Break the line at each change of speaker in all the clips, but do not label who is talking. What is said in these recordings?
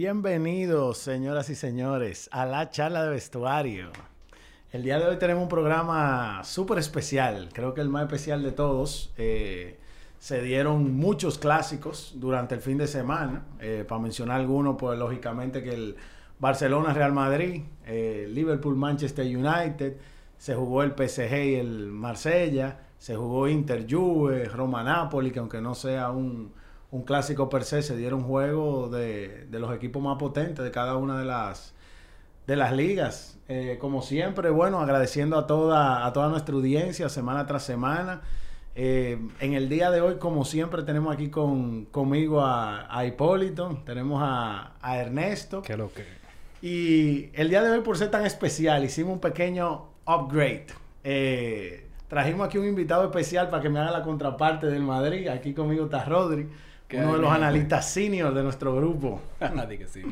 Bienvenidos, señoras y señores, a la charla de vestuario. El día de hoy tenemos un programa súper especial, creo que el más especial de todos. Eh, se dieron muchos clásicos durante el fin de semana. Eh, para mencionar algunos, pues lógicamente que el Barcelona-Real Madrid, eh, Liverpool-Manchester United, se jugó el PSG y el Marsella, se jugó Inter-Juve, Roma-Napoli, que aunque no sea un, un clásico per se, se dieron juegos de, de los equipos más potentes de cada una de las de las ligas. Eh, como siempre, bueno, agradeciendo a toda, a toda nuestra audiencia semana tras semana. Eh, en el día de hoy, como siempre, tenemos aquí con, conmigo a, a Hipólito, tenemos a, a Ernesto.
¿Qué lo que?
Y el día de hoy, por ser tan especial, hicimos un pequeño upgrade. Eh, trajimos aquí un invitado especial para que me haga la contraparte del Madrid. Aquí conmigo está Rodri, uno de los analistas senior de nuestro grupo.
Nadie que sí.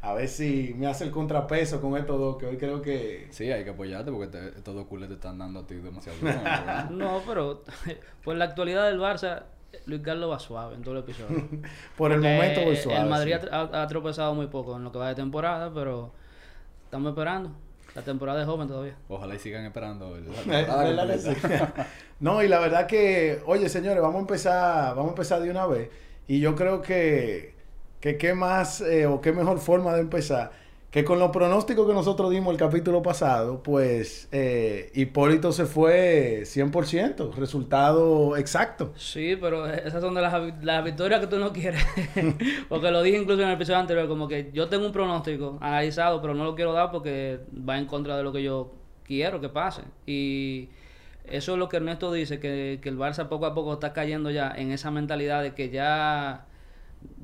A ver si me hace el contrapeso con estos dos, que hoy creo que...
Sí, hay que apoyarte porque te, estos dos culés te están dando a ti demasiado.
No, pero por la actualidad del Barça, Luis Carlos va suave en todo el episodio.
Por el momento voy suave.
El Madrid
sí.
ha, tropezado muy poco en lo que va de temporada, pero estamos esperando. La temporada es joven todavía.
Ojalá y sigan esperando la
no, y la verdad que, oye, señores, vamos a empezar, vamos a empezar de una vez. Y yo creo que, que qué más eh, o qué mejor forma de empezar que con los pronósticos que nosotros dimos el capítulo pasado, pues eh, Hipólito se fue 100%, resultado exacto.
Sí, pero esas son de las, las victorias que tú no quieres. porque lo dije incluso en el episodio anterior, como que yo tengo un pronóstico analizado, pero no lo quiero dar porque va en contra de lo que yo quiero que pase. Y eso es lo que Ernesto dice, que, que el Barça poco a poco está cayendo ya en esa mentalidad de que ya...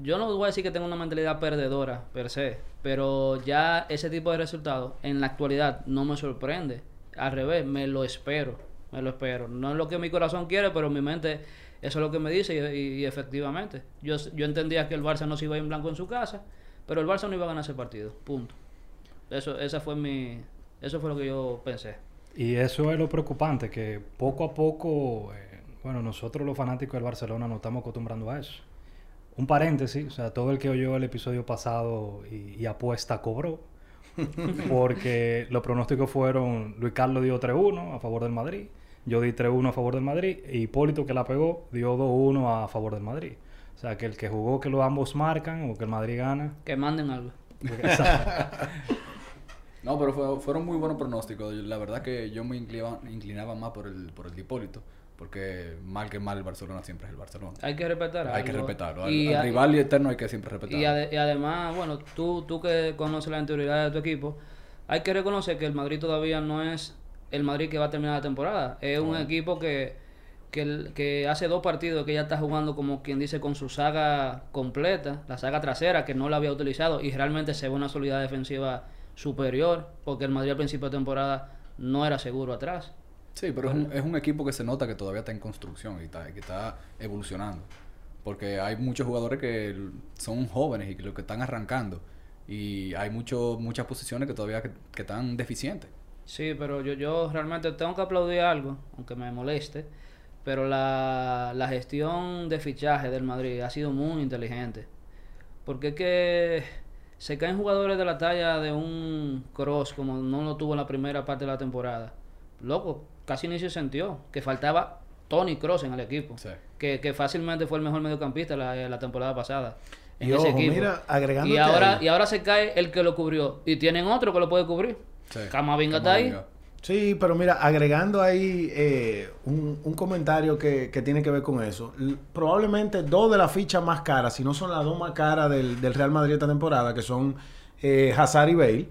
Yo no voy a decir que tengo una mentalidad perdedora, per se, pero ya ese tipo de resultados en la actualidad no me sorprende. Al revés, me lo espero, me lo espero. No es lo que mi corazón quiere, pero mi mente eso es lo que me dice y, efectivamente. Yo, yo entendía que el Barça no se iba en blanco en su casa, pero el Barça no iba a ganar ese partido, punto. Eso, esa fue mi, eso fue lo que yo pensé.
Y eso es lo preocupante, que poco a poco, eh, bueno, nosotros los fanáticos del Barcelona nos estamos acostumbrando a eso. Un paréntesis, o sea, todo el que oyó el episodio pasado y, y apuesta cobró, porque los pronósticos fueron, Luis Carlos dio 3-1 a favor del Madrid, yo di 3-1 a favor del Madrid, y Hipólito que la pegó dio 2-1 a favor del Madrid. O sea, que el que jugó que los ambos marcan o que el Madrid gana.
Que manden algo.
No, pero fue- fueron muy buenos pronósticos. La verdad que yo me inclinaba, inclinaba más por el, por el Hipólito. Porque mal que mal el Barcelona siempre es el Barcelona.
Hay que respetar
Hay que respetarlo. Al,
Y
al rival y eterno hay que siempre respetarlo.
Y, ade- y además, bueno, tú, tú que conoces la interioridad de tu equipo, hay que reconocer que el Madrid todavía no es el Madrid que va a terminar la temporada. Es un equipo que, que, que hace dos partidos que ya está jugando como quien dice con su saga completa, la saga trasera que no la había utilizado y realmente se ve una solidez defensiva superior porque el Madrid al principio de temporada no era seguro atrás.
Sí, pero es un, es un equipo que se nota que todavía está en construcción y está, que está evolucionando. Porque hay muchos jugadores que son jóvenes y que lo que están arrancando. Y hay mucho, muchas posiciones que todavía que, que están deficientes.
Sí, pero yo, yo realmente tengo que aplaudir algo, aunque me moleste, pero la, la gestión de fichaje del Madrid ha sido muy inteligente. Porque es que se caen jugadores de la talla de un Cross como no lo tuvo en la primera parte de la temporada. Loco, casi ni se sintió que faltaba Tony Cross en el equipo.
Sí.
Que, que fácilmente fue el mejor mediocampista la, la temporada pasada. En
Y
ese
ojo,
equipo.
mira, agregándote
y ahora,
ahí.
y ahora se cae el que lo cubrió. Y tienen otro que lo puede cubrir.
Sí.
Camavinga está ahí.
Sí, pero mira, agregando ahí eh, un, comentario que, que tiene que ver con eso. Probablemente dos de las fichas más caras, si no son las dos más caras del, del Real Madrid esta temporada, que son eh, Hazard y Bale,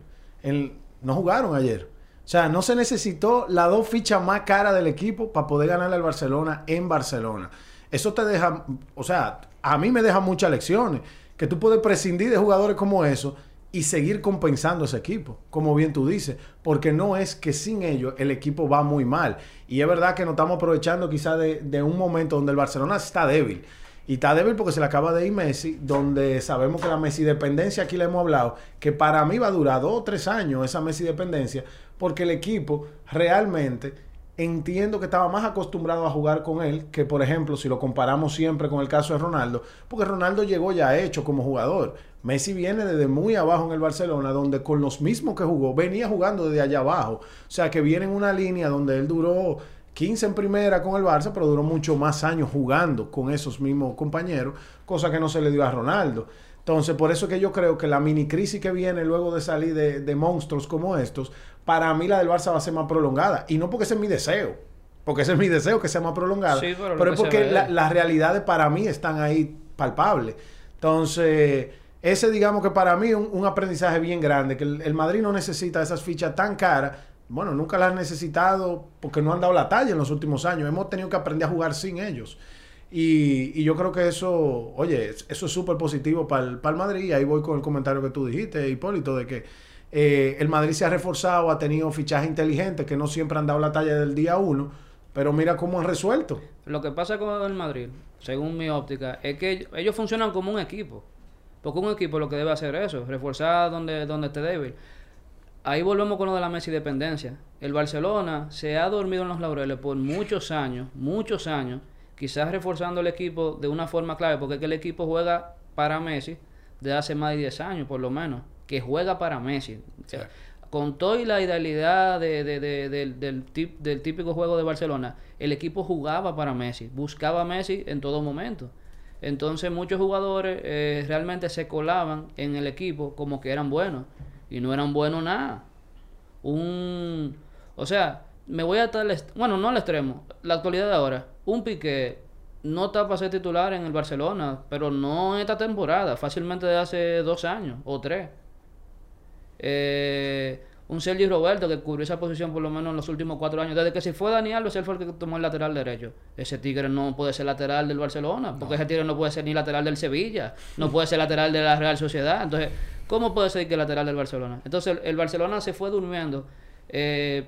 no jugaron ayer. O sea, no se necesitó las dos fichas más caras del equipo para poder ganarle al Barcelona en Barcelona. Eso te deja, o sea, a mí me deja muchas lecciones. Que tú puedes prescindir de jugadores como eso y seguir compensando ese equipo, como bien tú dices, porque no es que sin ellos el equipo va muy mal. Y es verdad que nos estamos aprovechando quizás de, de un momento donde el Barcelona está débil. Y está débil porque se le acaba de ir Messi, donde sabemos que la Messi dependencia, aquí le hemos hablado, que para mí va a durar dos o tres años esa Messi dependencia, porque el equipo realmente entiendo que estaba más acostumbrado a jugar con él que, por ejemplo, si lo comparamos siempre con el caso de Ronaldo, porque Ronaldo llegó ya hecho como jugador. Messi viene desde muy abajo en el Barcelona, donde con los mismos que jugó, venía jugando desde allá abajo. O sea que viene en una línea donde él duró 15 en primera con el Barça, pero duró mucho más años jugando con esos mismos compañeros, cosa que no se le dio a Ronaldo. Entonces, por eso que yo creo que la mini crisis que viene luego de salir de, de monstruos como estos, para mí la del Barça va a ser más prolongada. Y no porque ese es mi deseo, porque ese es mi deseo que sea más prolongada,
Sí, pero
es porque la- las realidades para mí están ahí palpables. Entonces, ese digamos que para mí un, un aprendizaje bien grande, que el, el Madrid no necesita esas fichas tan caras. Bueno, nunca las han necesitado porque no han dado la talla en los últimos años. Hemos tenido que aprender a jugar sin ellos. Y, y yo creo que eso, oye, es- eso es súper positivo para el, para el Madrid. Y ahí voy con el comentario que tú dijiste, Hipólito, de que eh, el Madrid se ha reforzado, ha tenido fichajes inteligentes que no siempre han dado la talla del día uno, pero mira cómo han resuelto.
Lo que pasa con el Madrid, según mi óptica, es que ellos funcionan como un equipo. Porque un equipo lo que debe hacer es eso, reforzar donde, donde esté débil. Ahí volvemos con lo de la Messi dependencia. El Barcelona se ha dormido en los laureles por muchos años, muchos años, quizás reforzando el equipo de una forma clave, porque es que el equipo juega para Messi desde hace más de 10 años, por lo menos, que juega para Messi. O sea, con toda la idealidad de- de- de- del, del típico juego de Barcelona, el equipo jugaba para Messi, buscaba a Messi en todo momento. Entonces muchos jugadores eh, realmente se colaban en el equipo como que eran buenos y no eran buenos nada. Un, o sea, me voy a est- bueno, no al extremo, la actualidad de ahora, un Piqué no está para ser titular en el Barcelona, pero no esta temporada, fácilmente de hace dos años o tres. Eh, un Sergio Roberto que cubrió esa posición por lo menos en los últimos cuatro años. Desde que se fue Dani Alves, él fue el que tomó el lateral derecho. Ese tigre no puede ser lateral del Barcelona, porque ese tigre no puede ser ni lateral del Sevilla, no puede ser lateral de la Real Sociedad. Entonces, ¿cómo puede ser que lateral del Barcelona? Entonces, el, el Barcelona se fue durmiendo, eh,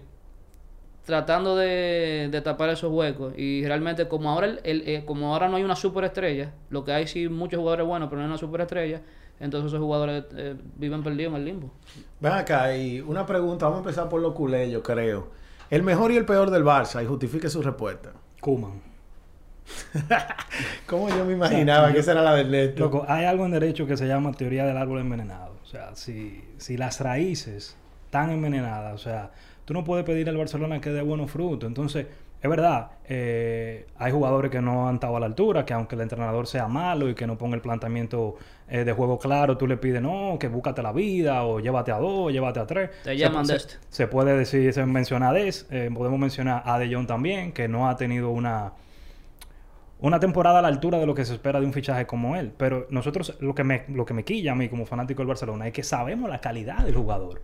tratando de, de tapar esos huecos. Y realmente, como ahora, el, el- eh, como ahora no hay una superestrella, lo que hay sí muchos jugadores buenos, pero no hay una superestrella, entonces esos jugadores eh, viven perdidos en el limbo.
Ven acá, y una pregunta, vamos a empezar por los culés, yo creo. El mejor y el peor del Barça, y justifique su respuesta.
Kuman.
¿Cómo yo me imaginaba que esa era la del Neto?
Loco, hay algo en derecho que se llama teoría del árbol envenenado. O sea, si, si las raíces están envenenadas, o sea, tú no puedes pedir al Barcelona que dé buenos frutos. Entonces, es verdad, eh, hay jugadores que no han estado a la altura, que aunque el entrenador sea malo y que no ponga el planteamiento eh, de juego claro, tú le pides, no, que búscate la vida, o llévate a dos, llévate a tres.
Te
Se-
llaman
se,
de este.
se puede decir, se menciona a Des, eh, podemos mencionar a De Jong también, que no ha tenido una una temporada a la altura de lo que se espera de un fichaje como él. Pero nosotros, lo que me, lo que me quilla a mí como fanático del Barcelona es que sabemos la calidad del jugador.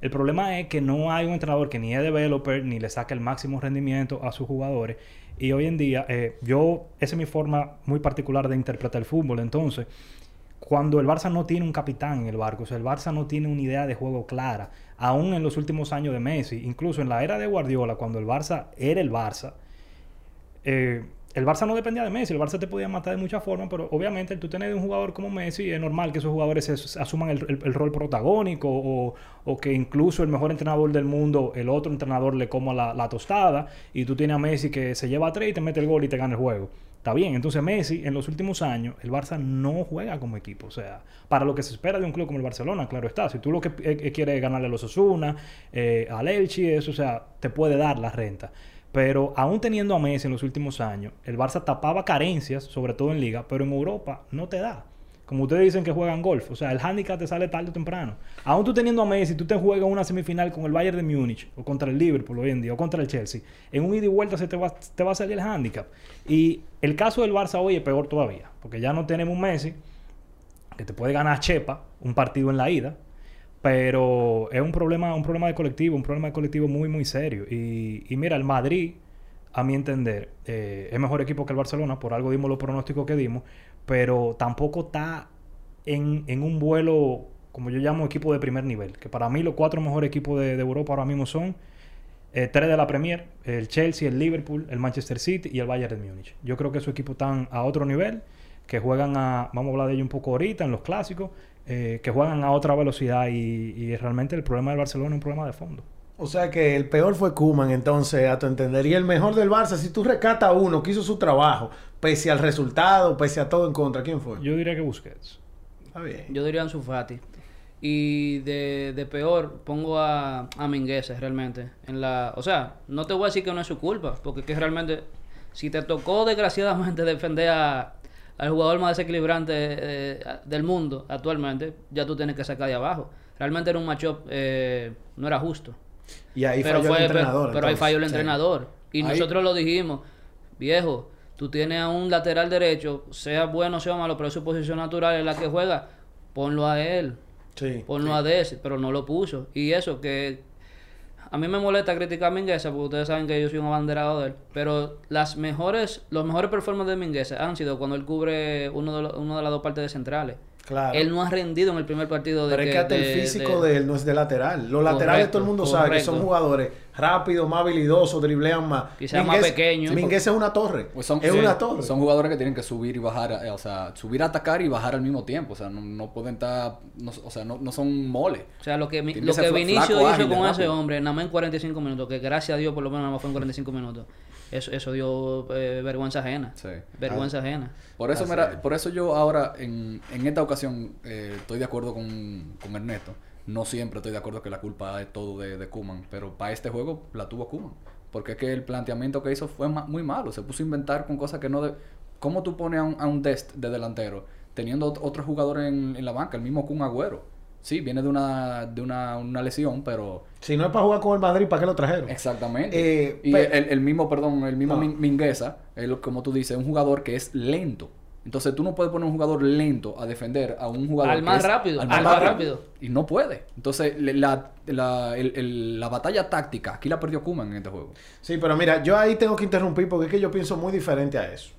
El problema es que no hay un entrenador que ni es developer ni le saque el máximo rendimiento a sus jugadores. Y hoy en día, eh, yo, esa es mi forma muy particular de interpretar el fútbol. Entonces, cuando el Barça no tiene un capitán en el barco, o sea, el Barça no tiene una idea de juego clara, aún en los últimos años de Messi, incluso en la era de Guardiola, cuando el Barça era el Barça, eh, el Barça no dependía de Messi, el Barça te podía matar de muchas formas, pero obviamente tú tener un jugador como Messi, es normal que esos jugadores asuman el, rol protagónico o, o que incluso el mejor entrenador del mundo, el otro entrenador le coma la, la tostada y tú tienes a Messi que se lleva a tres y te mete el gol y te gana el juego. Está bien, entonces Messi en los últimos años, el Barça no juega como equipo, o sea, para lo que se espera de un club como el Barcelona, claro está, si tú lo que eh, eh, quieres es ganarle a los Osuna, eh, al Elche, eso, o sea, te puede dar la renta. Pero aún teniendo a Messi en los últimos años, el Barça tapaba carencias, sobre todo en liga, pero en Europa no te da. Como ustedes dicen que juegan golf, o sea, el handicap te sale tarde o temprano. Aún tú teniendo a Messi, tú te juegas una semifinal con el Bayern de Múnich, o contra el Liverpool hoy en día, o contra el Chelsea. En un ida y vuelta se te va, te va a salir el handicap. Y el caso del Barça hoy es peor todavía, porque ya no tenemos un Messi que te puede ganar Chepa un partido en la ida, pero es un problema, un problema de colectivo, un problema de colectivo muy, muy serio. Y, mira, el Madrid, a mi entender, eh, es mejor equipo que el Barcelona, por algo dimos los pronósticos que dimos, pero tampoco está en, en un vuelo, como yo llamo, equipo de primer nivel. Que para mí los cuatro mejores equipos de, Europa ahora mismo son eh, tres de la Premier, el Chelsea, el Liverpool, el Manchester City y el Bayern de Múnich. Yo creo que esos equipos están a otro nivel, que juegan a, vamos a hablar de ello un poco ahorita, en los clásicos, eh, que juegan a otra velocidad y, y realmente el problema del Barcelona es un problema de fondo.
O sea que el peor fue Kuman, entonces, a tu entender. Y el mejor del Barça, si tú rescatas a uno que hizo su trabajo, pese al resultado, pese a todo en contra, ¿quién fue?
Yo diría que Busquets.
Está bien.
Yo diría Ansu Fati. Y de, de peor, pongo a, a Mingueza realmente. En la, o sea, no te voy a decir que no es su culpa, porque es que realmente, si te tocó desgraciadamente defender a, al jugador más desequilibrante eh, del mundo actualmente, ya tú tienes que sacar de abajo. Realmente era un matchup, eh, no era justo.
Y ahí
pero
falló
fue,
el entrenador.
pero, pero ahí falló el
Sí.
entrenador. Y
Ahí-
nosotros lo dijimos, viejo, tú tienes a un lateral derecho, sea bueno o sea malo, pero es su posición natural en la que juega, ponlo a él,
Sí.
ponlo a Desi, pero no lo puso. Y eso que a mí me molesta criticar a Mingueza, porque ustedes saben que yo soy un abanderado de él, pero las mejores, los mejores performances de Mingueza han sido cuando él cubre uno de, los- uno de las dos partes de centrales.
Claro.
Él no ha rendido en el primer partido de
Pero es que hasta el físico de, él no es de lateral. Los laterales
Correcto,
todo el mundo sabe que son
correcto.
jugadores rápidos, más habilidosos, driblean más.
Quizás más pequeños.
Minguez es una torre.
Pues son,
es
sí,
una torre.
son jugadores que tienen que subir y bajar, eh, o sea, subir a atacar y bajar al mismo tiempo. O sea, no, no pueden estar, no- o sea, no, no son mole.
O sea, lo que, lo
que
que Vinicio
flaco,
hizo con ese
rápido.
hombre, nada más en 45 minutos, que gracias a Dios por lo menos nada más fue en 45 minutos, eso, eso dio eh, vergüenza ajena.
Sí.
Vergüenza ajena.
Por eso, mira, por eso yo ahora, en, en esta ocasión, eh, estoy de acuerdo con, con Ernesto. No siempre estoy de acuerdo que la culpa es todo de, de Kuman, pero para este juego la tuvo Kuman. Porque es que el planteamiento que hizo fue ma- muy malo. Se puso a inventar con cosas que no... De... ¿Cómo tú pones a un, a un Dest de delantero teniendo ot- otro jugador en, en la banca? El mismo Kun Agüero. Sí, viene de una, de una, una lesión, pero...
Si no es para jugar con el Madrid, ¿para qué lo trajeron?
Exactamente.
Eh,
y
pe-
el, el mismo, perdón, el mismo
No.
Min- Mingueza, él, como tú dices, es un jugador que es lento. Entonces tú no puedes poner un jugador lento a defender a un jugador
Al
que
más
es-
rápido, al más rápido.
Y no puede. Entonces le- la, la, el- el- la batalla táctica, aquí la perdió Kuman en este juego.
Sí, pero mira, yo ahí tengo que interrumpir porque es que yo pienso muy diferente a eso.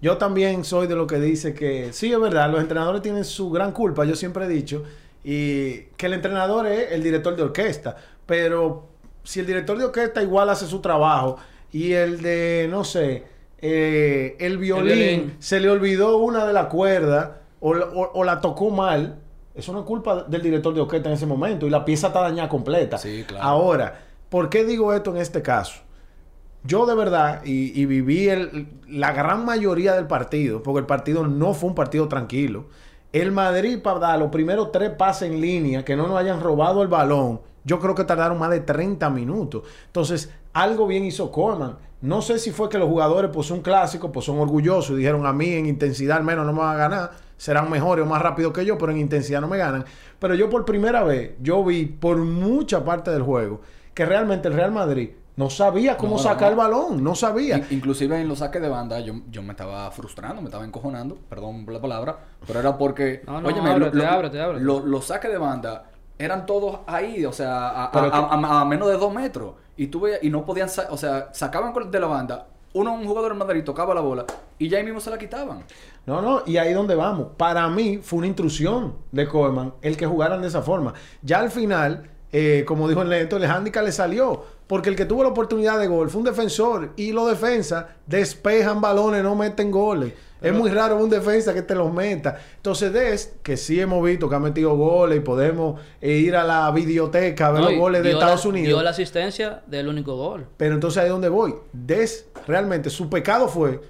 Yo también soy de lo que dice que, sí, es verdad, los entrenadores tienen su gran culpa, yo siempre he dicho, y que el entrenador es el director de orquesta, pero si el director de orquesta igual hace su trabajo y el de, no sé, eh, el, violín,
violín.
se le olvidó una de las cuerdas o, la- o- o la tocó mal, eso no es culpa del director de orquesta en ese momento y la pieza está dañada completa.
Sí, claro.
Ahora, ¿por qué digo esto en este caso? Yo de verdad, y, y viví el- la gran mayoría del partido, porque el partido no fue un partido tranquilo. El Madrid para dar los primeros tres pases en línea, que no nos hayan robado el balón, yo creo que tardaron más de 30 minutos. Entonces, algo bien hizo Coleman. No sé si fue que los jugadores, pues son clásicos, pues son orgullosos y dijeron a mí en intensidad al menos no me van a ganar, serán mejores o más rápidos que yo, pero en intensidad no me ganan. Pero yo por primera vez, yo vi por mucha parte del juego que realmente el Real Madrid no sabía cómo
No,
sacar
no.
el balón, no sabía.
In- inclusive en los saques de banda yo, yo me estaba frustrando, me estaba encojonando, perdón por la palabra, pero era porque,
No, no,
óyeme,
ábrete, ábrete, ábrete.
lo- los saques de banda eran todos ahí, o sea, a, a-
Pero
a- a- a menos de dos metros. Y tú veías- y no podían, o sea, sacaban de la banda, uno, un jugador en Madrid tocaba la bola y ya ahí mismo se la quitaban.
No, no, y ahí donde vamos. Para mí fue una intrusión de Koeman el que jugaran de esa forma. Ya al final, eh, como dijo el Neto, el handicap le salió. Porque el que tuvo la oportunidad de gol fue un defensor. Y los defensas despejan balones, no meten goles. es muy raro un defensa que te los meta. Entonces, Des, que sí hemos visto que ha metido goles y podemos eh, ir a la videoteca a ver
No,
los goles de Estados
la-
Unidos.
Dio la asistencia del único gol.
Pero entonces ahí es donde voy. Des, realmente, su pecado fue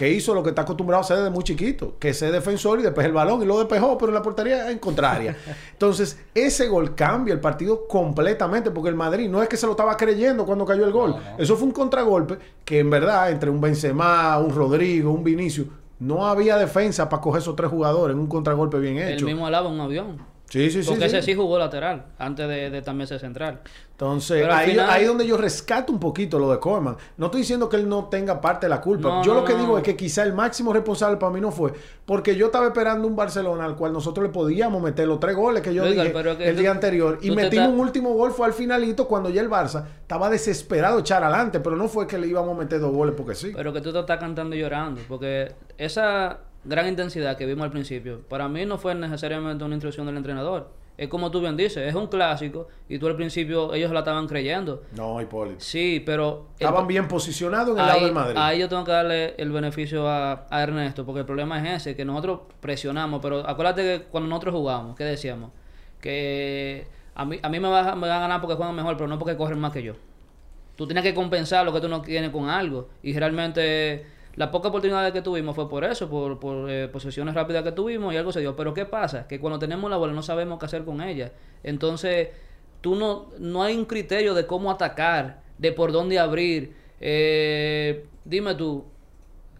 que hizo lo que está acostumbrado a hacer desde muy chiquito, que ser defensor y despejar el balón y lo despejó, pero en la portería en contraria. Entonces, ese gol cambia el partido completamente, porque el Madrid no es que se lo estaba creyendo cuando cayó el gol.
No, no.
Eso fue un contragolpe que en verdad, entre un Benzema, un Rodrigo, un Vinicio, no había defensa para coger esos tres jugadores en un contragolpe bien
El
hecho.
mismo alaba un avión.
Sí, sí, sí.
Porque
sí.
ese sí jugó lateral, antes de, de también ser central.
Entonces, ahí,
final-
ahí donde yo rescato un poquito lo de Koeman. No estoy diciendo que él no tenga parte de la culpa.
No,
yo
no,
lo que
no.
digo es que quizá el máximo responsable para mí no fue. Porque yo estaba esperando un Barcelona al cual nosotros le podíamos meter los tres goles que yo
Edgar,
dije
pero que
el
tú-
día anterior. Y metimos un último gol, fue al finalito cuando ya el Barça estaba desesperado de echar adelante. Pero no fue que le íbamos a meter dos goles porque sí.
Pero que tú te estás cantando y llorando. Porque esa gran intensidad que vimos al principio, para mí no fue necesariamente una instrucción del entrenador. Es como tú bien dices, es un clásico y tú al principio ellos la estaban creyendo.
No, Hipólito.
Sí, pero... el-
Estaban bien posicionados en el
ahí,
lado del Madrid.
ahí yo tengo que darle el beneficio a, a Ernesto, porque el problema es ese, que nosotros presionamos, pero acuérdate que cuando nosotros jugamos, ¿qué decíamos? Que a mí, a mí me, va, me van a ganar porque juegan mejor, pero no porque corren más que yo. Tú tienes que compensar lo que tú no tienes con algo. Y realmente Las pocas oportunidades que tuvimos fue por eso, por, por eh, posesiones rápidas que tuvimos y algo se dio. Pero ¿qué pasa? Que cuando tenemos la bola no sabemos qué hacer con ella. Entonces, tú no, no hay un criterio de cómo atacar, de por dónde abrir. Eh, dime tú,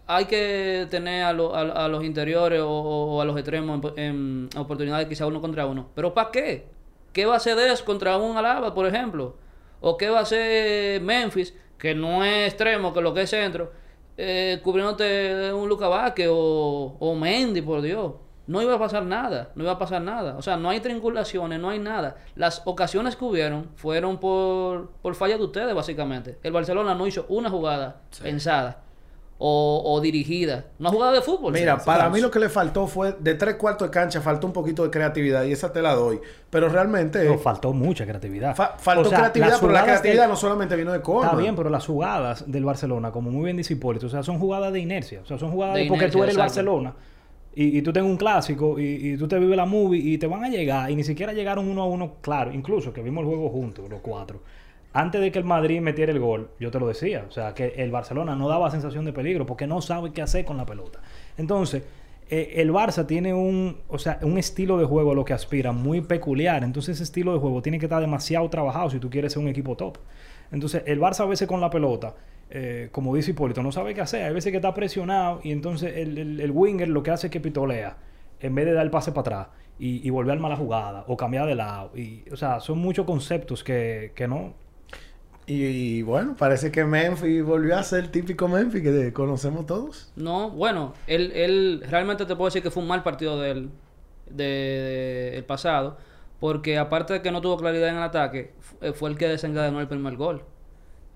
hay que tener a, lo- a- a los interiores o, a los extremos en, en oportunidades quizá uno contra uno. ¿Pero para qué? ¿Qué va a hacer Des contra un Alaba, por ejemplo? ¿O qué va a hacer Memphis, que no es extremo, que lo que es centro, eh, cubriéndote un Luca Vázquez o, o Mendy, por Dios? No iba a pasar nada, no iba a pasar nada. O sea, no hay triangulaciones, no hay nada. Las ocasiones que hubieron fueron por, por falla de ustedes, básicamente. El Barcelona no hizo una jugada pensada o, o dirigida. Una jugada de fútbol.
Mira,
Sí,
para mí lo que le faltó fue de tres cuartos de cancha, faltó un poquito de creatividad y esa te la doy. Pero realmente
No, faltó mucha creatividad.
fa- faltó
O sea,
creatividad, pero la creatividad
del-
no solamente vino de Coleman.
Está bien, pero las jugadas del Barcelona, como muy bien dice Hipólito, o sea, son jugadas de inercia. O sea, son jugadas
De
de, porque tú
inercia,
eres el. Barcelona y, y tú tengas un clásico y, y tú te vives la movie y te van a llegar y ni siquiera llegaron uno a uno, claro, incluso que vimos el juego juntos, los cuatro. Antes de que el Madrid metiera el gol, yo te lo decía, o sea, que el Barcelona no daba sensación de peligro porque no sabe qué hacer con la pelota. Entonces, eh, el Barça tiene un, o sea, un estilo de juego a lo que aspira muy peculiar. Entonces, ese estilo de juego tiene que estar demasiado trabajado si tú quieres ser un equipo top. Entonces, el Barça a veces con la pelota, eh, como dice Hipólito, no sabe qué hacer. Hay veces que está presionado y entonces el, winger lo que hace es que pitolea en vez de dar el pase para atrás y, volver a la jugada o cambiar de lado. Y, o sea, son muchos conceptos que, que no.
Y, bueno, parece que Memphis volvió a ser el típico Memphis que conocemos todos.
No, bueno, él, él realmente te puedo decir que fue un mal partido del de, de- el pasado, porque aparte de que no tuvo claridad en el ataque, eh, fue el que desencadenó el primer gol.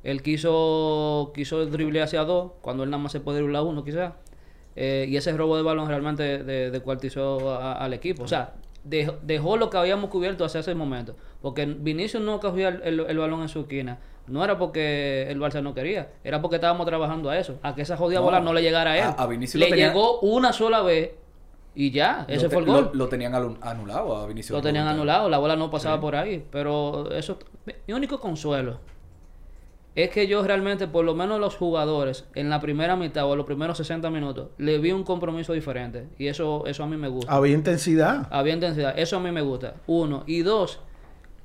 Él quiso quiso drible hacia dos, cuando él nada más se puede driblar uno quizás. Eh, y ese robo de balón realmente de- descuartizó a- al equipo. O sea, dejó, dejó lo que habíamos cubierto hacia ese momento. Porque Vinicius no cogía el, el- el balón en su esquina. No era porque el Barça no quería, era porque estábamos trabajando a eso, a que esa jodida
No,
bola no le llegara a él.
a- a Vinicius
le
tenía-
llegó una sola vez y ya, ese fue el gol.
Lo, lo tenían anulado a Vinicius.
Lo tenían anulado, la bola no pasaba
Sí.
por ahí. Pero eso. Mi único consuelo es que yo realmente, por lo menos los jugadores, en la primera mitad o los primeros 60 minutos, le vi un compromiso diferente. Y eso, eso a mí me gusta.
Había intensidad.
Había intensidad. Eso a mí me gusta. Uno. Y dos,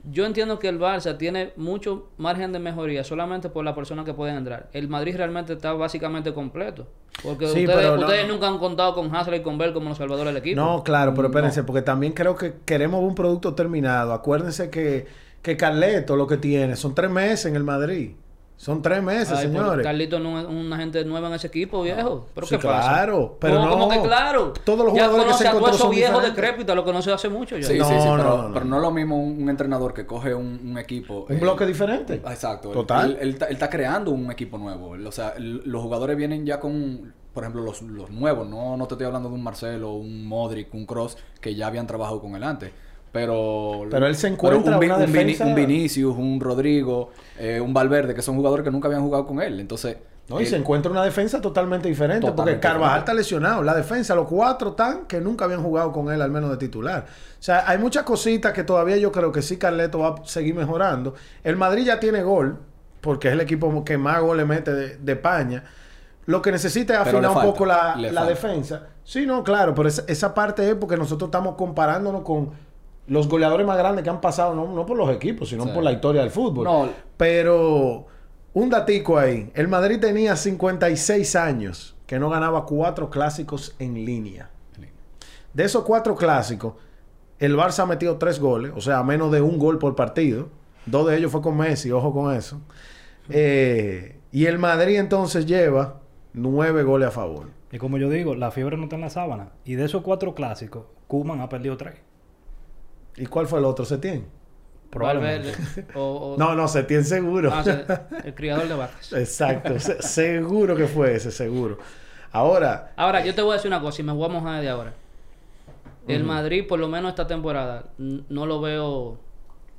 yo entiendo que el Barça tiene mucho margen de mejoría solamente por la persona que pueden entrar. El Madrid realmente está básicamente completo. Porque
Sí,
ustedes,
no-
ustedes nunca han contado con Hazard y con Bell como los salvadores del equipo.
No, claro, pero
No.
espérense, porque también creo que queremos un producto terminado. Acuérdense que, que Carleto lo que tiene son tres meses en el Madrid. Son tres meses,
Ay,
señores.
Carlito no es una gente nueva en ese equipo, viejo. ¿Pero
Sí,
qué pasa?
claro, pero
¿Cómo,
no.
cómo que claro?
Todos los
ya
jugadores que se encontró son
viejos decrépitos, lo conoce hace mucho ya.
Sí,
No,
sí, sí,
no,
pero,
no,
pero no es lo mismo un, un entrenador que coge un, un equipo.
Un
eh,
bloque diferente.
Exacto. Él-
Total.
Él, él está- él está creando un equipo nuevo. O sea, el- los jugadores vienen ya con, por ejemplo, los, los nuevos. No, no te estoy hablando de un Marcelo, un Modric, un Cross, que ya habían trabajado con él antes. Pero,
Pero él se encuentra
un, Vi-
una
un Vini-
defensa-
un Vinicius, un Rodrigo, eh, un Valverde, que son jugadores que nunca habían jugado con él. Entonces,
No, y
eh,
se encuentra una defensa totalmente diferente. porque Carvajal
diferente.
está lesionado. La defensa, los cuatro están que nunca habían jugado con él, al menos de titular. O sea, hay muchas cositas que todavía yo creo que sí Carleto va a seguir mejorando. El Madrid ya tiene gol, porque es el equipo que más goles mete de, de España. Lo que necesita es afinar
le
un poco la,
le
la defensa. Sí, no, claro, pero esa, esa parte es porque nosotros estamos comparándonos con los goleadores más grandes que han pasado, no, no por los equipos, sino
Sí.
por la historia del fútbol.
No.
Pero un datico ahí. El Madrid tenía 56 años que no ganaba cuatro clásicos en línea. De esos cuatro clásicos, el Barça ha metido tres goles, o sea, menos de un gol por partido. Dos de ellos fue con Messi, ojo con eso. Eh, y el Madrid entonces lleva nueve goles a favor.
Y como yo digo, la fiebre no está en la sábana. Y de esos cuatro clásicos, Kuman ha perdido tres.
¿Y cuál fue el otro? ¿Setién?
Valverde. O, o-
No, no, Setién seguro.
Ah, el criador de vacas.
Exacto, se- seguro que fue ese, seguro. Ahora,
Ahora, yo te voy a decir una cosa y me voy a mojar de ahora. El Madrid, por lo menos esta temporada, no lo veo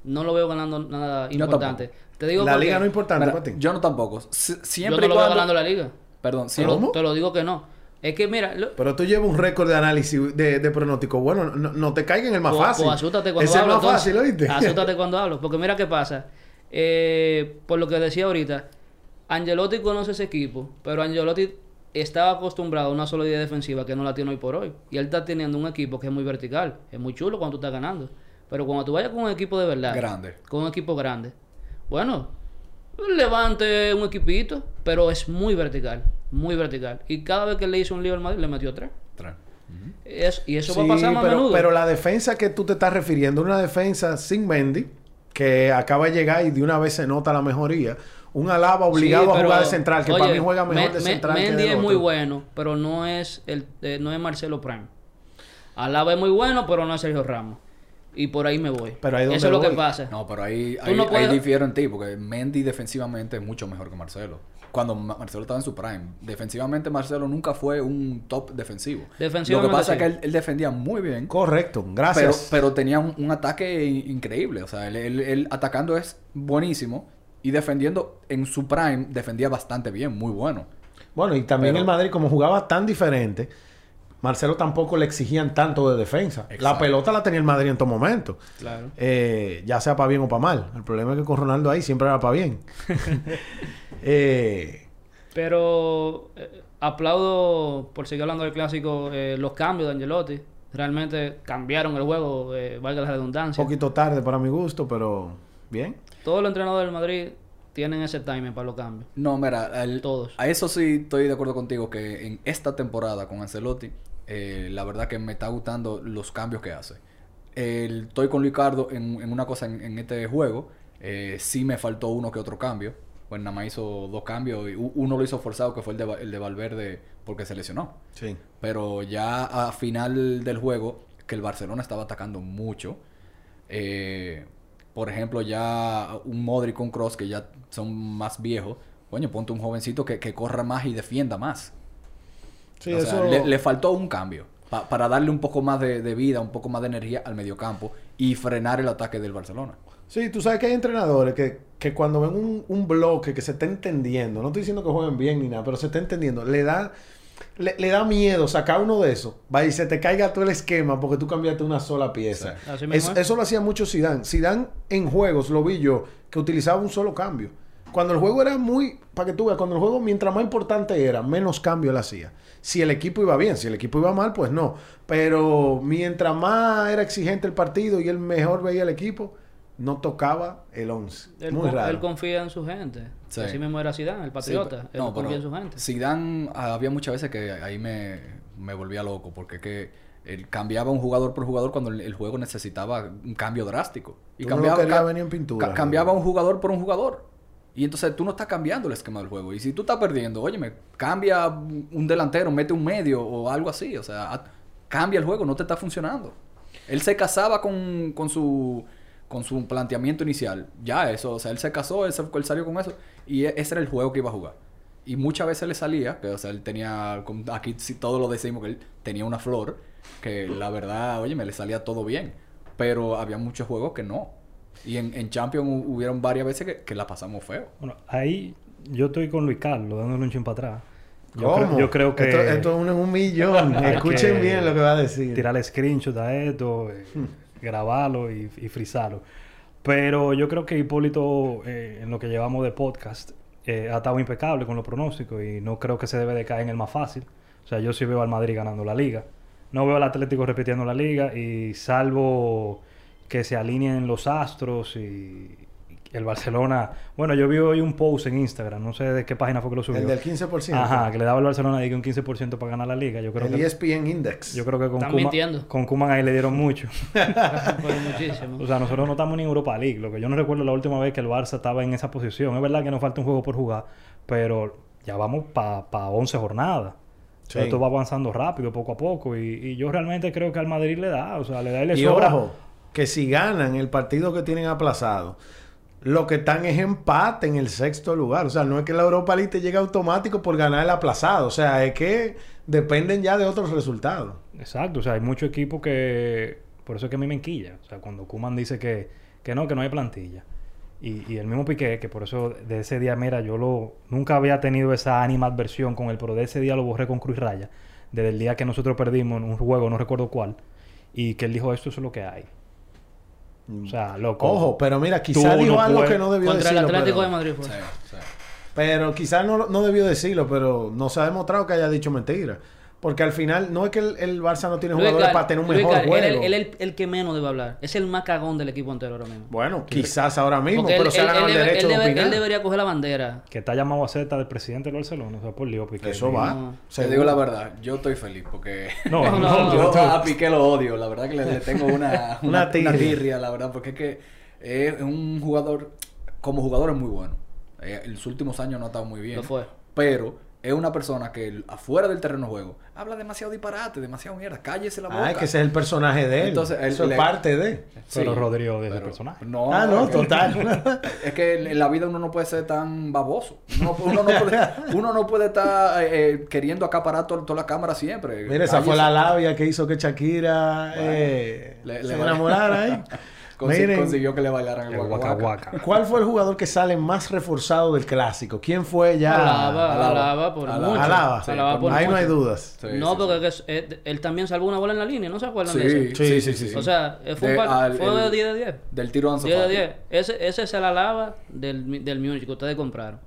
no lo veo ganando nada
Yo
importante. Te digo
la liga no es importante para ti.
yo no tampoco.
Yo
siempre
no
y
lo veo ganando la liga.
Perdón, siempre,
te lo digo que no. Es que mira, lo-
Pero tú llevas un récord de análisis de, de pronóstico. Bueno, no, no te caiga en el más
Pues-
fácil.
pues asústate cuando
Ese
hablo.
es más
entonces.
fácil, ¿oíste?
Asústate cuando hablo. Porque mira qué pasa. Eh, por lo que decía ahorita, Angelotti conoce ese equipo, pero Angelotti estaba acostumbrado a una solidez defensiva que no la tiene hoy por hoy. Y él está teniendo un equipo que es muy vertical. Es muy chulo cuando tú estás ganando. Pero cuando tú vayas con un equipo de verdad.
Grande.
Con un equipo grande. Bueno, levante un equipito, pero es muy vertical. Muy vertical. Y cada vez que le hizo un lío al Madrid, le metió tres.
Tres.
Es- y eso
Sí,
va a pasar más a
pero,
menudo.
pero la defensa que tú te estás refiriendo, una defensa sin Mendy, que acaba de llegar y de una vez se nota la mejoría. Un Alaba obligado
Sí,
a jugar de central, que para mí juega mejor de central que
Mendy es muy bueno, pero no es el eh, no es Marcelo Prime. Alaba es muy bueno, pero no es Sergio Ramos. Y por ahí me voy.
Pero ahí donde
Eso es lo que pasa.
No, pero ahí, ahí,
no
ahí difiero en ti, porque Mendy defensivamente es mucho mejor que Marcelo. Cuando Ma- Marcelo estaba en su prime. Defensivamente Marcelo nunca fue un top defensivo.
Defensivamente,
Lo que pasa
sí.
es que él, él defendía muy bien.
Correcto,
Pero,
gracias.
pero tenía un, un ataque in- increíble. O sea, él, él- él atacando es buenísimo. Y defendiendo en su prime, defendía bastante bien, muy bueno.
Bueno, y también
Pero-
el Madrid, como jugaba tan diferente, Marcelo tampoco le exigían tanto de defensa. La pelota la tenía el Madrid en todo momento.
Claro.
Eh, ya sea para bien o para mal. El problema es que con Ronaldo ahí siempre era para bien. eh,
Pero eh, aplaudo, por seguir hablando del clásico, eh, los cambios de Angelotti. Realmente cambiaron el juego, eh, valga la
un
redundancia.
poquito tarde para mi gusto, pero bien.
Todos los entrenadores del Madrid tienen ese timing para los cambios.
No, mira, el-
Todos.
a eso sí estoy de acuerdo contigo que en esta temporada con Ancelotti, eh, la verdad que me está gustando los cambios que hace. El- estoy con Ricardo en, en una cosa en, en este juego. eh, sí me faltó uno que otro cambio. Pues nada más hizo dos cambios y uno lo hizo forzado que fue el de, el de Valverde porque se lesionó.
Sí.
Pero ya a final del juego, que el Barcelona estaba atacando mucho. eh, por ejemplo, ya un Modric, un Cross, que ya son más viejos. Coño, ponte un jovencito que, que corra más y defienda más.
Sí,
O sea,
eso...
le, le faltó un cambio. pa- para darle un poco más de, de vida, un poco más de energía al mediocampo y frenar el ataque del Barcelona.
Sí, tú sabes que hay entrenadores que, que cuando ven un, un bloque que se está entendiendo, no estoy diciendo que jueguen bien ni nada, pero se está entendiendo, le da, le, le da miedo sacar uno de esos, va y se te caiga todo el esquema porque tú cambiaste una sola pieza.
Sí.
Es- eso lo hacía mucho Zidane. Zidane en juegos lo vi yo que utilizaba un solo cambio. Cuando el juego era muy, para que tú veas, cuando el juego mientras más importante era, menos cambio él hacía. Si el equipo iba bien, si el equipo iba mal, pues no. Pero mientras más era exigente el partido y él mejor veía el equipo, no tocaba el 11.
Él,
muy
con-
raro.
él confía en su gente.
Sí.
Así mismo era Zidane, el patriota.
Sí,
él
no,
confía en
pero
su gente.
Zidane ah, había muchas veces que ahí me, me volvía loco porque que él cambiaba un jugador por jugador cuando el, el juego necesitaba un cambio drástico. Y
Tú no
cambiaba, ca-
venir en pintura,
ca- cambiaba
¿no?
un jugador por un jugador. Y entonces tú no estás cambiando el esquema del juego. Y si tú estás perdiendo, óyeme, cambia un delantero, mete un medio o algo así. O sea, cambia el juego, no te está funcionando. Él se casaba con, con su con su planteamiento inicial. Ya eso, o sea, él se casó, él, salió con eso. Y e- ese era el juego que iba a jugar. Y muchas veces le salía, que o sea, él tenía, aquí sí todos lo decimos, que él tenía una flor, que la verdad, oye, me le salía todo bien. Pero había muchos juegos que no. Y en, en Champions hu- hubieron varias veces que, que la pasamos feo.
Bueno, ahí yo estoy con Luis Carlos, dándole un chin para atrás. Yo,
¿Cómo?
creo, yo creo que
Esto, esto es un millón. Escuchen bien lo que va a decir.
tirarle screenshot a esto, eh, grabarlo y, y frizarlo. Pero yo creo que Hipólito, eh, en lo que llevamos de podcast, eh, ha estado impecable con los pronósticos y no creo que se debe de caer en el más fácil. O sea, yo sí veo al Madrid ganando la liga. No veo al Atlético repitiendo la liga y salvo que se alineen los astros y el Barcelona... Bueno, yo vi hoy un post en Instagram, no sé de qué página fue que lo subió.
El del 15%.
Ajá, que le daba al Barcelona digo, un 15% para ganar la liga. Yo creo
el
que...
ESPN Index.
Yo creo que con
mintiendo.
con Koeman ahí le dieron mucho.
Muchísimo.
o sea, nosotros no estamos ni en Europa League. Lo que yo no recuerdo la última vez que el Barça estaba en esa posición. Es verdad que nos falta un juego por jugar, pero ya vamos para pa 11 jornadas.
Sí.
Esto va avanzando rápido, poco a poco. Y, y yo realmente creo que al Madrid le da. O sea, le da y le
Y
sobra.
ojo, que si ganan el partido que tienen aplazado, lo que están es empate en el sexto lugar. O sea, no es que la Europa League te llegue automático por ganar el aplazado. O sea, es que dependen ya de otros resultados.
Exacto. O sea, hay muchos equipos que... Por eso es que a mí me enquilla. O sea, cuando Kuman dice que, que no, que no hay plantilla. Y, y el mismo Piqué, que por eso de ese día, mira, yo lo nunca había tenido esa animadversión con él, pero de ese día lo borré con Cruz Raya. Desde el día que nosotros perdimos en un juego, no recuerdo cuál. Y que él dijo, esto es lo que hay. O sea, loco.
Ojo, pero mira, quizá
Tú
dijo
no
algo que no debió
Contra el
decirlo.
Atlético
pero-
de Madrid fue.
Sí, sí.
Pero quizás no, no debió decirlo, pero no se ha demostrado que haya dicho mentira. Porque al final no es que el, el Barça no tiene jugadores
Gar-
para tener un
Luis
mejor
Gar-
juego.
Él, él- él- el que menos debe hablar. Es el más cagón del equipo entero ahora mismo.
Bueno, quizás ahora mismo,
Porque
pero
él,
se ha ganado el derecho
él
de opinar.
él debería coger la bandera.
Que está llamado a Z del presidente del Barcelona, o sea, por lío. Piqué.
Eso va.
No.
Te digo la verdad, yo estoy feliz porque
No,
No,
no,
no,
yo
tú-
a Piqué lo odio, la verdad que le, le tengo una,
Una
una,
tirria.
una tirria, la verdad, porque es que es un jugador, como jugador es muy bueno. Eh, en los últimos años no ha estado muy bien.
Lo fue.
Pero es una persona que afuera del terreno de juego habla demasiado disparate, demasiado mierda. Cállese la boca.
Ah, es que ese es el personaje de él.
Entonces, él
Eso
le-
es parte de.
Pero
Sí,
Rodrigo ese
pero-
personaje.
No,
ah, no,
es que-
total.
Es que en la vida uno no puede ser tan baboso. Uno, uno no, puede, uno no puede estar eh, eh, queriendo acaparar to- toda la cámara siempre.
Mira, esa fue la labia que hizo que Shakira eh,
Le-
se
le-
enamorara ahí.
Consi-
Miren,
consiguió que le bailaran el
El
guaca
guaca
guaca.
guaca.
¿cuál fue el jugador que sale más reforzado del clásico? ¿Quién fue ya?
Alaba,
Alaba.
Alaba por
Alaba.
mucho.
Alaba.
Sí,
Alaba
por
Ahí no
mucho.
hay dudas.
Sí,
no,
sí,
porque es- eh, él también salvó una bola en la línea, ¿no se acuerdan de eso?
Sí, sí, sí, sí.
O sea, eh, fue, un
De-
par-
al-
fue
el-
de 10 de 10.
Del tiro de Ansu
10 de
Fati.
10. Ese, ese se la lava del, del Múnich que ustedes compraron.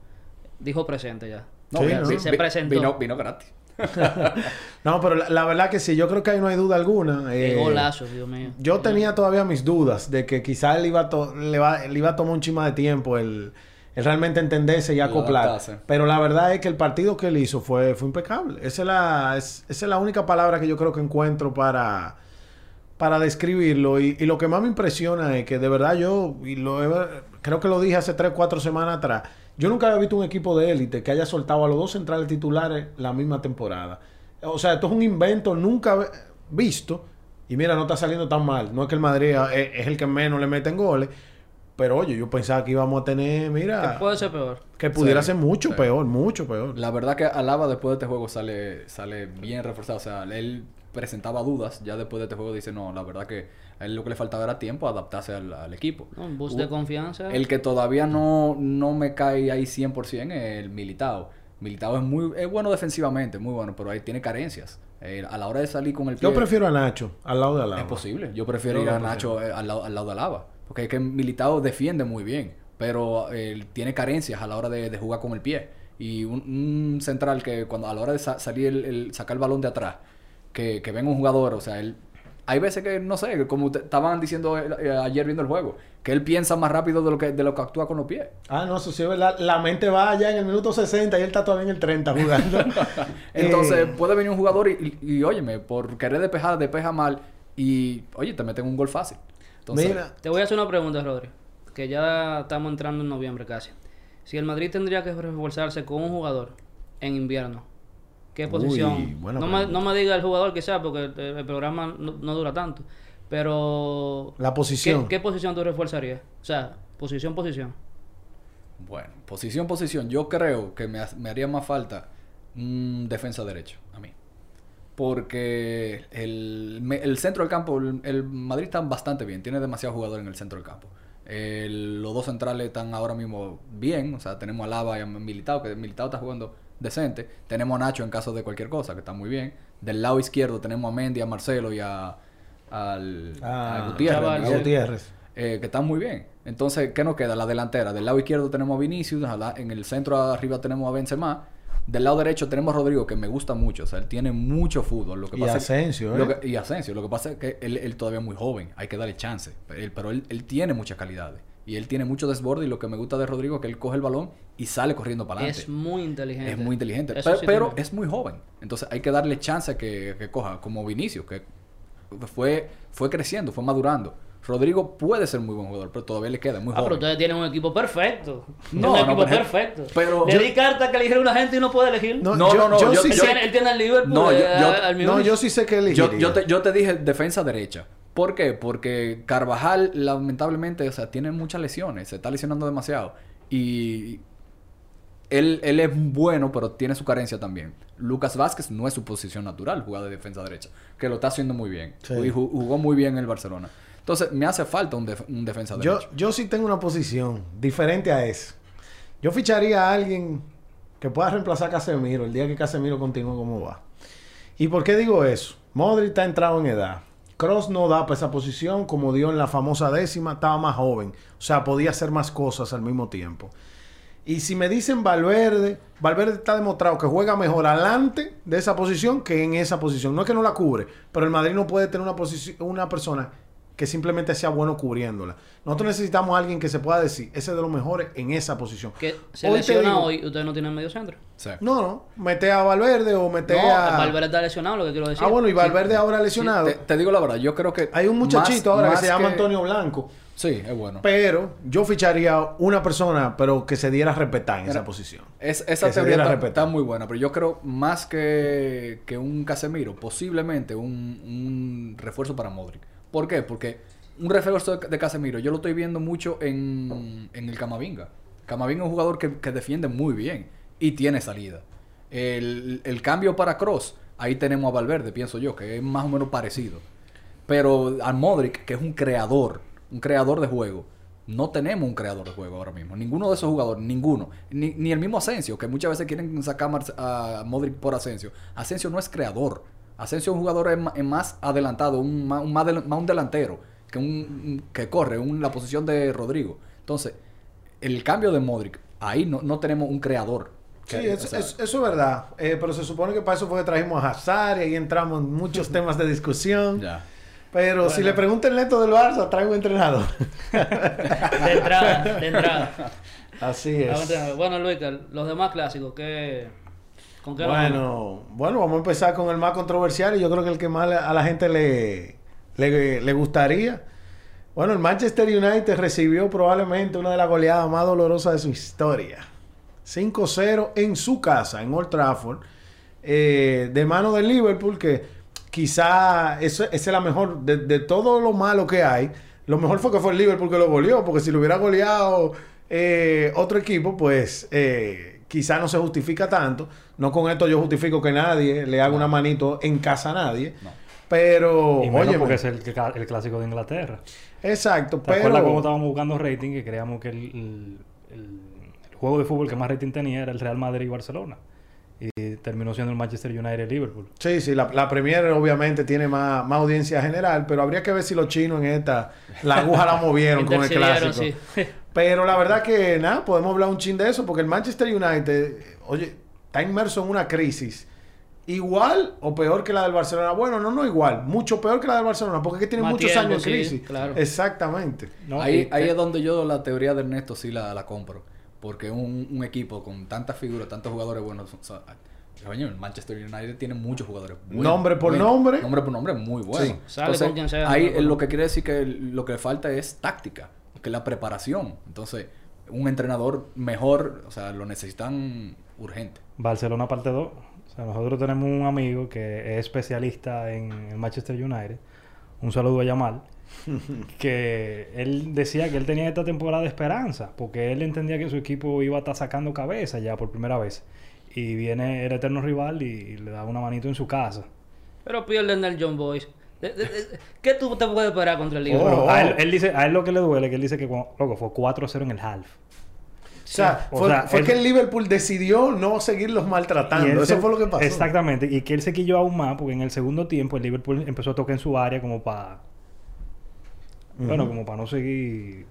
Dijo presente ya.
No,
Sí,
vi-
¿no?
vi-
Se presentó.
Vino, vino gratis.
No, pero la, la verdad que sí, yo creo que ahí no hay duda alguna.
Qué
Eh,
golazo, Dios mío.
Yo tenía todavía mis dudas de que quizá él iba a to- le, va- le iba a tomar un chima de tiempo el, el realmente entenderse y acoplar. Pero la verdad es que el partido que él hizo fue, fue impecable. Esa es, la, es- esa es la única palabra que yo creo que encuentro para, para describirlo. Y, y lo que más me impresiona es que de verdad yo, y lo he- creo que lo dije hace 3, 4 semanas atrás, yo nunca había visto un equipo de élite que haya soltado a los dos centrales titulares la misma temporada. O sea, esto es un invento nunca visto. Y mira, no está saliendo tan mal. No es que el Madrid es, es el que menos le meten goles. Pero oye, yo pensaba que íbamos a tener,
Que
mira,
puede ser peor.
que pudiera
Sí,
ser mucho
sí.
peor, mucho peor.
La verdad que Alaba después de este juego sale, sale bien reforzado. O sea, él presentaba dudas. Ya después de este juego dice, no, la verdad que a él lo que le faltaba era tiempo a adaptarse al, al equipo.
Un boost de confianza.
El que todavía no, no me cae ahí 100% es el Militao. Militao es muy es bueno defensivamente, muy bueno, pero ahí tiene carencias. Eh, a la hora de salir con el pie...
Yo prefiero a Nacho al lado de Alaba.
Es posible. Yo prefiero
Yo
ir a Nacho eh, al, lado, al lado de Alaba. Porque es que Militao defiende muy bien. Pero él tiene carencias a la hora de, de jugar con el pie. Y un, un central que cuando a la hora de sa- salir, el, el- sacar el balón de atrás, que, que venga un jugador, o sea, él... Hay veces que, no sé, como te- estaban diciendo eh, eh, ayer viendo el juego, que él piensa más rápido de lo que, de lo que actúa con los pies.
Ah, no, eso sí es verdad. La mente va allá en el minuto 60 y él está todavía en el 30 jugando.
Entonces
Eh,
puede venir un jugador y, y, y, óyeme, por querer despejar, despeja mal y, oye, te meten un gol fácil. Entonces,
mira,
Te voy a hacer una pregunta, Rodri. Que ya estamos entrando en noviembre casi. Si el Madrid tendría que reforzarse con un jugador en invierno, ¿qué posición? no, me, no me diga el jugador que sea, porque el, el programa no, no dura tanto. Pero.
la posición.
¿qué, ¿Qué posición tú reforzarías? O sea, posición, posición.
Bueno, posición, posición. Yo creo que me, ha- me haría más falta un defensa derecho a mí. Porque el, me- el centro del campo, el, el Madrid está bastante bien. Tiene demasiados jugadores en el centro del campo. El- los dos centrales están ahora mismo bien. O sea, tenemos a Lava y a Militao, que Militao está jugando decente. Tenemos a Nacho en caso de cualquier cosa, que está muy bien. Del lado izquierdo tenemos a Mendy, a Marcelo y a, al,
Ah,
a Gutiérrez.
Chaval,
Miguel
Gutiérrez.
eh, que están muy bien. Entonces, ¿qué nos queda? La delantera. Del lado izquierdo tenemos a Vinicius, a la- en el centro arriba tenemos a Benzema. Del lado derecho tenemos a Rodrigo, que me gusta mucho. O sea, él tiene mucho fútbol. Lo que
Y
pasa es-
Asensio,
lo
¿eh?
que- y Asensio. Lo que pasa es que él, él todavía es muy joven. Hay que darle chance. Él- pero él, él tiene muchas calidades. Y él tiene mucho desborde. Y lo que me gusta de Rodrigo es que él coge el balón y sale corriendo para adelante.
Es muy inteligente.
Es muy inteligente.
Eso
Pe-
sí
pero es muy joven. Entonces hay que darle chance a que, que coja. Como Vinicius, que fue, fue creciendo, fue madurando. Rodrigo puede ser muy buen jugador, pero todavía le queda, muy
Ah, pero
joven.
ustedes tienen un equipo perfecto.
No,
un
no,
equipo
ejemplo,
perfecto.
pero
Le
yo-
di carta que elegir una gente y no puede elegir.
No,
No,
yo,
no, no,
yo
yo-
sí
él,
sé-
tiene, él tiene al Liverpool.
No, yo-
eh,
yo-
al
no, yo sí sé que
Yo, yo, te, yo te dije defensa derecha. ¿Por qué? Porque Carvajal, lamentablemente, o sea, tiene muchas lesiones, se está lesionando demasiado. Y él, él es bueno, pero tiene su carencia también. Lucas Vázquez no es su posición natural, jugar de defensa derecha, que lo está haciendo muy bien.
Sí.
Y ju- jugó muy bien en el Barcelona. Entonces, me hace falta un, def- un defensa
Yo,
derecho.
yo sí tengo una posición diferente a eso. Yo ficharía a alguien que pueda reemplazar a Casemiro el día que Casemiro continúe como va. ¿Y por qué digo eso? Modric está entrado en edad. Cross no da para esa posición como dio en la famosa décima, estaba más joven. O sea, podía hacer más cosas al mismo tiempo. Y si me dicen Valverde, Valverde está demostrado que juega mejor adelante de esa posición que en esa posición. No es que no la cubre, pero el Madrid no puede tener una, una persona que simplemente sea bueno cubriéndola. Nosotros necesitamos a alguien que se pueda decir, ese es de los mejores en esa posición.
Que se
Hoy
lesiona
digo-
hoy, ustedes no tienen medio centro.
Sí.
No, no, mete a Valverde o mete
No,
a...
Valverde está lesionado, lo que quiero decir.
Ah, bueno, y Valverde ahora lesionado.
Te, te digo la verdad, yo creo que...
Hay un muchachito
más-
ahora que se llama Antonio Blanco.
Sí, es bueno.
Pero yo ficharía una persona, pero que se diera a respetar en esa posición.
Es- esa
Que se
teoría
diera
está,
respetar.
está muy buena, pero yo creo más que, que un Casemiro, posiblemente un, un refuerzo para Modric. ¿Por qué? Porque un refuerzo de, Casemiro yo lo estoy viendo mucho en, en el Camavinga. Camavinga es un jugador que, que defiende muy bien y tiene salida. El, el cambio para Cross, ahí tenemos a Valverde, pienso yo, que es más o menos parecido. Pero al Modric, que es un creador, un creador de juego, no tenemos un creador de juego ahora mismo. Ninguno de esos jugadores, ninguno. Ni, ni el mismo Asensio, que muchas veces quieren sacar a a Modric por Asensio. Asensio no es creador. Asensio es un jugador en más adelantado, un, más, un delantero, que, un, que corre, un- la posición de Rodrigo. Entonces, el cambio de Modric, ahí no, no tenemos un creador.
Sí,
Que-
eso,
o sea,
eso- eso es verdad. Eh, pero se supone que para eso fue que trajimos a Hazard y ahí entramos en muchos temas de discusión.
ya.
Pero si le preguntan neto del Barça, traigo un entrenador.
De entrada, de entrada.
Así es.
Bueno, Luis, los demás clásicos, ¿qué,
Bueno, bueno, vamos a empezar con el más controversial y yo creo que el que más a la gente le, le, le gustaría. Bueno, el Manchester United recibió probablemente una de las goleadas más dolorosas de su historia. 5-0 en su casa, en Old Trafford, eh, de mano del Liverpool, que quizá eso, esa es la mejor, de, de todo lo malo que hay, lo mejor fue que fue el Liverpool que lo goleó, porque si lo hubiera goleado eh, otro equipo, pues eh, quizá no se justifica tanto. No con esto yo justifico que nadie le haga una manito en casa a nadie.
No.
Pero,
Y menos porque es el, clásico de Inglaterra.
exacto,
¿Te acuerdas
pero
cómo estábamos buscando rating? Que creíamos que el, el- el- el juego de fútbol que más rating tenía era el Real Madrid y Barcelona. Y terminó siendo el Manchester United y Liverpool.
Sí, sí, la, la Premier obviamente tiene más, más audiencia general, pero habría que ver si los chinos en esta, la aguja la movieron con el clásico.
sí.
Pero la verdad que nada, podemos hablar un chin de eso, porque el Manchester United, eh, oye, está inmerso en una crisis. Igual o peor que la del Barcelona. Bueno, no, no igual. Mucho peor que la del Barcelona, porque es que tiene
Más
muchos
tiempo,
años en
sí,
crisis.
claro.
Exactamente.
¿no?
ahí,
Y-
ahí es donde yo la teoría de Ernesto sí la, la compro. Porque un, un equipo con tantas figuras, tantos jugadores buenos. o sea, coño, el Manchester United tiene muchos jugadores buenos.
Nombre por
buenos.
nombre.
Nombre por nombre muy bueno.
Sí.
Sale con quien sea,
Ahí
nombre
lo que quiere decir que lo que le falta es táctica, que la preparación. Entonces, un entrenador mejor, o sea, lo necesitan urgente.
Barcelona parte 2. O sea, nosotros tenemos un amigo que es especialista en el Manchester United. Un saludo a Yamal. que él decía que él tenía esta temporada de esperanza. Porque él entendía que su equipo iba a estar sacando cabeza ya por primera vez. Y viene el eterno rival y, le da una manito en su casa.
Pero pierden del John Boys. De- de- de- ¿Qué tú te puedes esperar contra el
Oh,
Liverpool?
Pero a él, él dice, a él lo que le duele, que él dice que cuando- loco, fue 4-0 en el half.
O sea,
O
fue,
sea,
fue
él-
que el Liverpool decidió no seguirlos maltratando. Eso
se-
fue lo que pasó.
Exactamente. Y que él se quilló aún más porque en el segundo tiempo el Liverpool empezó a tocar en su área como para... Bueno, como para no seguir...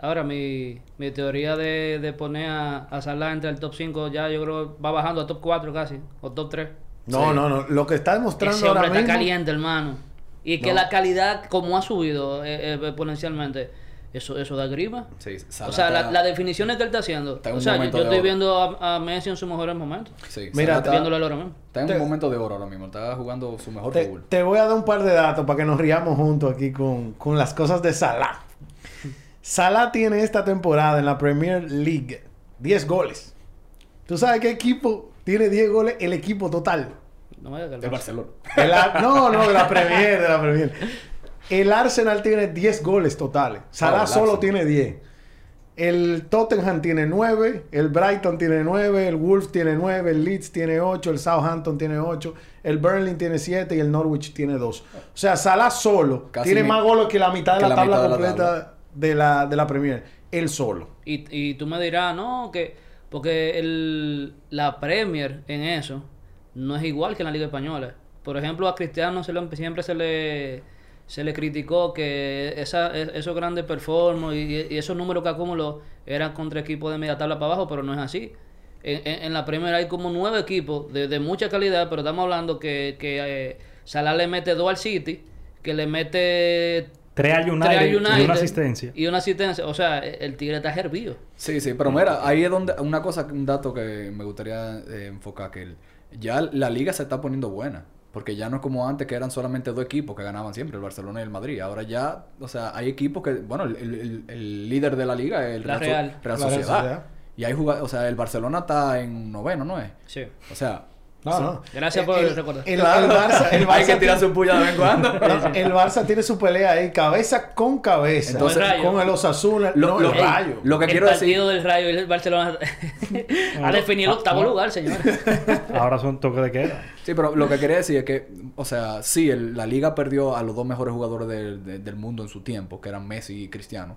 Ahora, mi, mi teoría de, de poner a, a Salah entre el top 5 ya yo creo va bajando a top 4 casi, o top 3.
No,
Sí.
no, no. Lo que está demostrando
Ese hombre
ahora
está
mismo...
caliente, hermano. Y que
No.
la calidad, como ha subido eh, eh, exponencialmente, eso, eso da grima.
Sí,
O sea, la-
está-
las definiciones que él está haciendo.
está
O sea, yo,
momento
yo
de
estoy
oro.
viendo a, a Messi en sus mejores momentos.
Sí,
Mira,
está,
Viéndolo ahora mismo.
está en
Te-
un momento de oro ahora mismo. Está jugando su mejor
Te,
fútbol.
te voy a dar un par de datos para que nos riamos juntos aquí con, con las cosas de Salah. Salah tiene esta temporada en la Premier League 10 goles. ¿Tú sabes qué equipo tiene 10 goles? El equipo total.
No me digas que el
De Barcelona.
El Ar- no, no, de la Premier, de la Premier. El Arsenal tiene 10 goles totales. Salah
Oh,
solo tiene 10. El Tottenham tiene 9, el Brighton tiene 9, el Wolves tiene 9, el Leeds tiene 8, el Southampton tiene 8, el Burnley tiene 7 y el Norwich tiene 2. O sea, Salah solo
Casi
tiene
mi-
más goles que la mitad de la,
la
tabla
mitad de la
completa
tabla.
de la, de la Premier. Él solo.
Y, y tú me dirás, no, que porque el, la Premier en eso no es igual que en la Liga Española. Por ejemplo, a Cristiano se lo- siempre se le se le criticó que esa, e- esos grandes performances y, y esos números que acumuló eran contra equipos de media tabla para abajo, pero no es así. En, en- en la primera hay como nueve equipos de, de mucha calidad, pero estamos hablando que, que eh, Salah le mete dos al City, que le mete
Tres al United,
tres al
y una asistencia.
Y una asistencia. O sea, el Tigre está hervido.
Sí, sí, pero mira, ahí es donde una cosa, un dato que me gustaría eh, enfocar, que el- ya la liga se está poniendo buena. Porque ya no es como antes que eran solamente dos equipos que ganaban siempre, el Barcelona y el Madrid. Ahora ya, o sea, hay equipos que, bueno, el, el- el líder de la liga es el
Real.
Real
La Real
Sociedad.
Sociedad.
Y hay jugadores, o sea, el Barcelona está en noveno, ¿no es?
Sí.
O sea,
No, no.
Gracias por recordar.
El, el Barça, el
hay que
Barça
tirar su puya de vez en cuando.
No, el Barça tiene su pelea ahí, cabeza con cabeza.
Entonces,
Con el
con el Osasuna,
Lo-
no,
lo-
el Rayo.
lo que
el
quiero
partido
decir,
del Rayo y el Barcelona ha definido el octavo
Ah,
lugar, señor.
Ahora son toques de queda.
Sí, pero lo que quería decir es que, o sea, sí, el- la liga perdió a los dos mejores jugadores del- de- del mundo en su tiempo, que eran Messi y Cristiano.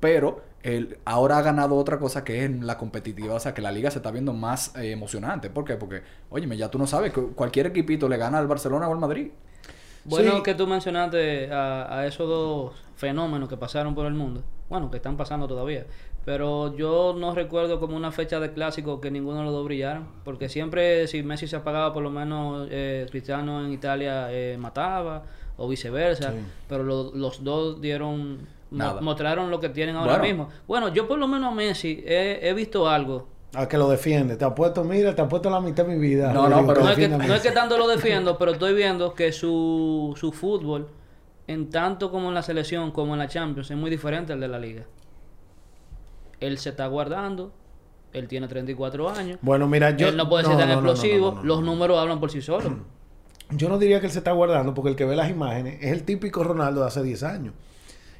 Pero el, ahora ha ganado otra cosa que es la competitiva. O sea, que la liga se está viendo más eh, emocionante. ¿Por qué? Porque, óyeme, ya tú no sabes que cualquier equipito le gana al Barcelona o al Madrid.
Bueno
Sí.
que tú mencionaste a, a esos dos fenómenos que pasaron por el mundo. Bueno, que están pasando todavía. Pero yo no recuerdo como una fecha de clásico que ninguno de los dos brillaron. Porque siempre si Messi se apagaba, por lo menos eh, Cristiano en Italia eh, mataba. O viceversa.
Sí.
Pero lo- los dos dieron...
Nada.
mostraron lo que tienen ahora
Bueno.
mismo. Bueno, yo por lo menos a Messi he, he visto algo.
A que lo defiende. Te ha puesto, mira, te ha puesto la mitad de mi vida.
No, no, pero-
No es, que, no es que tanto lo defiendo, pero estoy viendo que su, su fútbol, en tanto como en la selección como en la Champions, es muy diferente al de la liga. Él se está guardando, él tiene 34 años,
Bueno, mira, yo...
él no puede ser tan
no, no, no,
explosivo,
no,
los números hablan por sí solos.
Yo no diría que él se está guardando porque el que ve las imágenes es el típico Ronaldo de hace 10 años.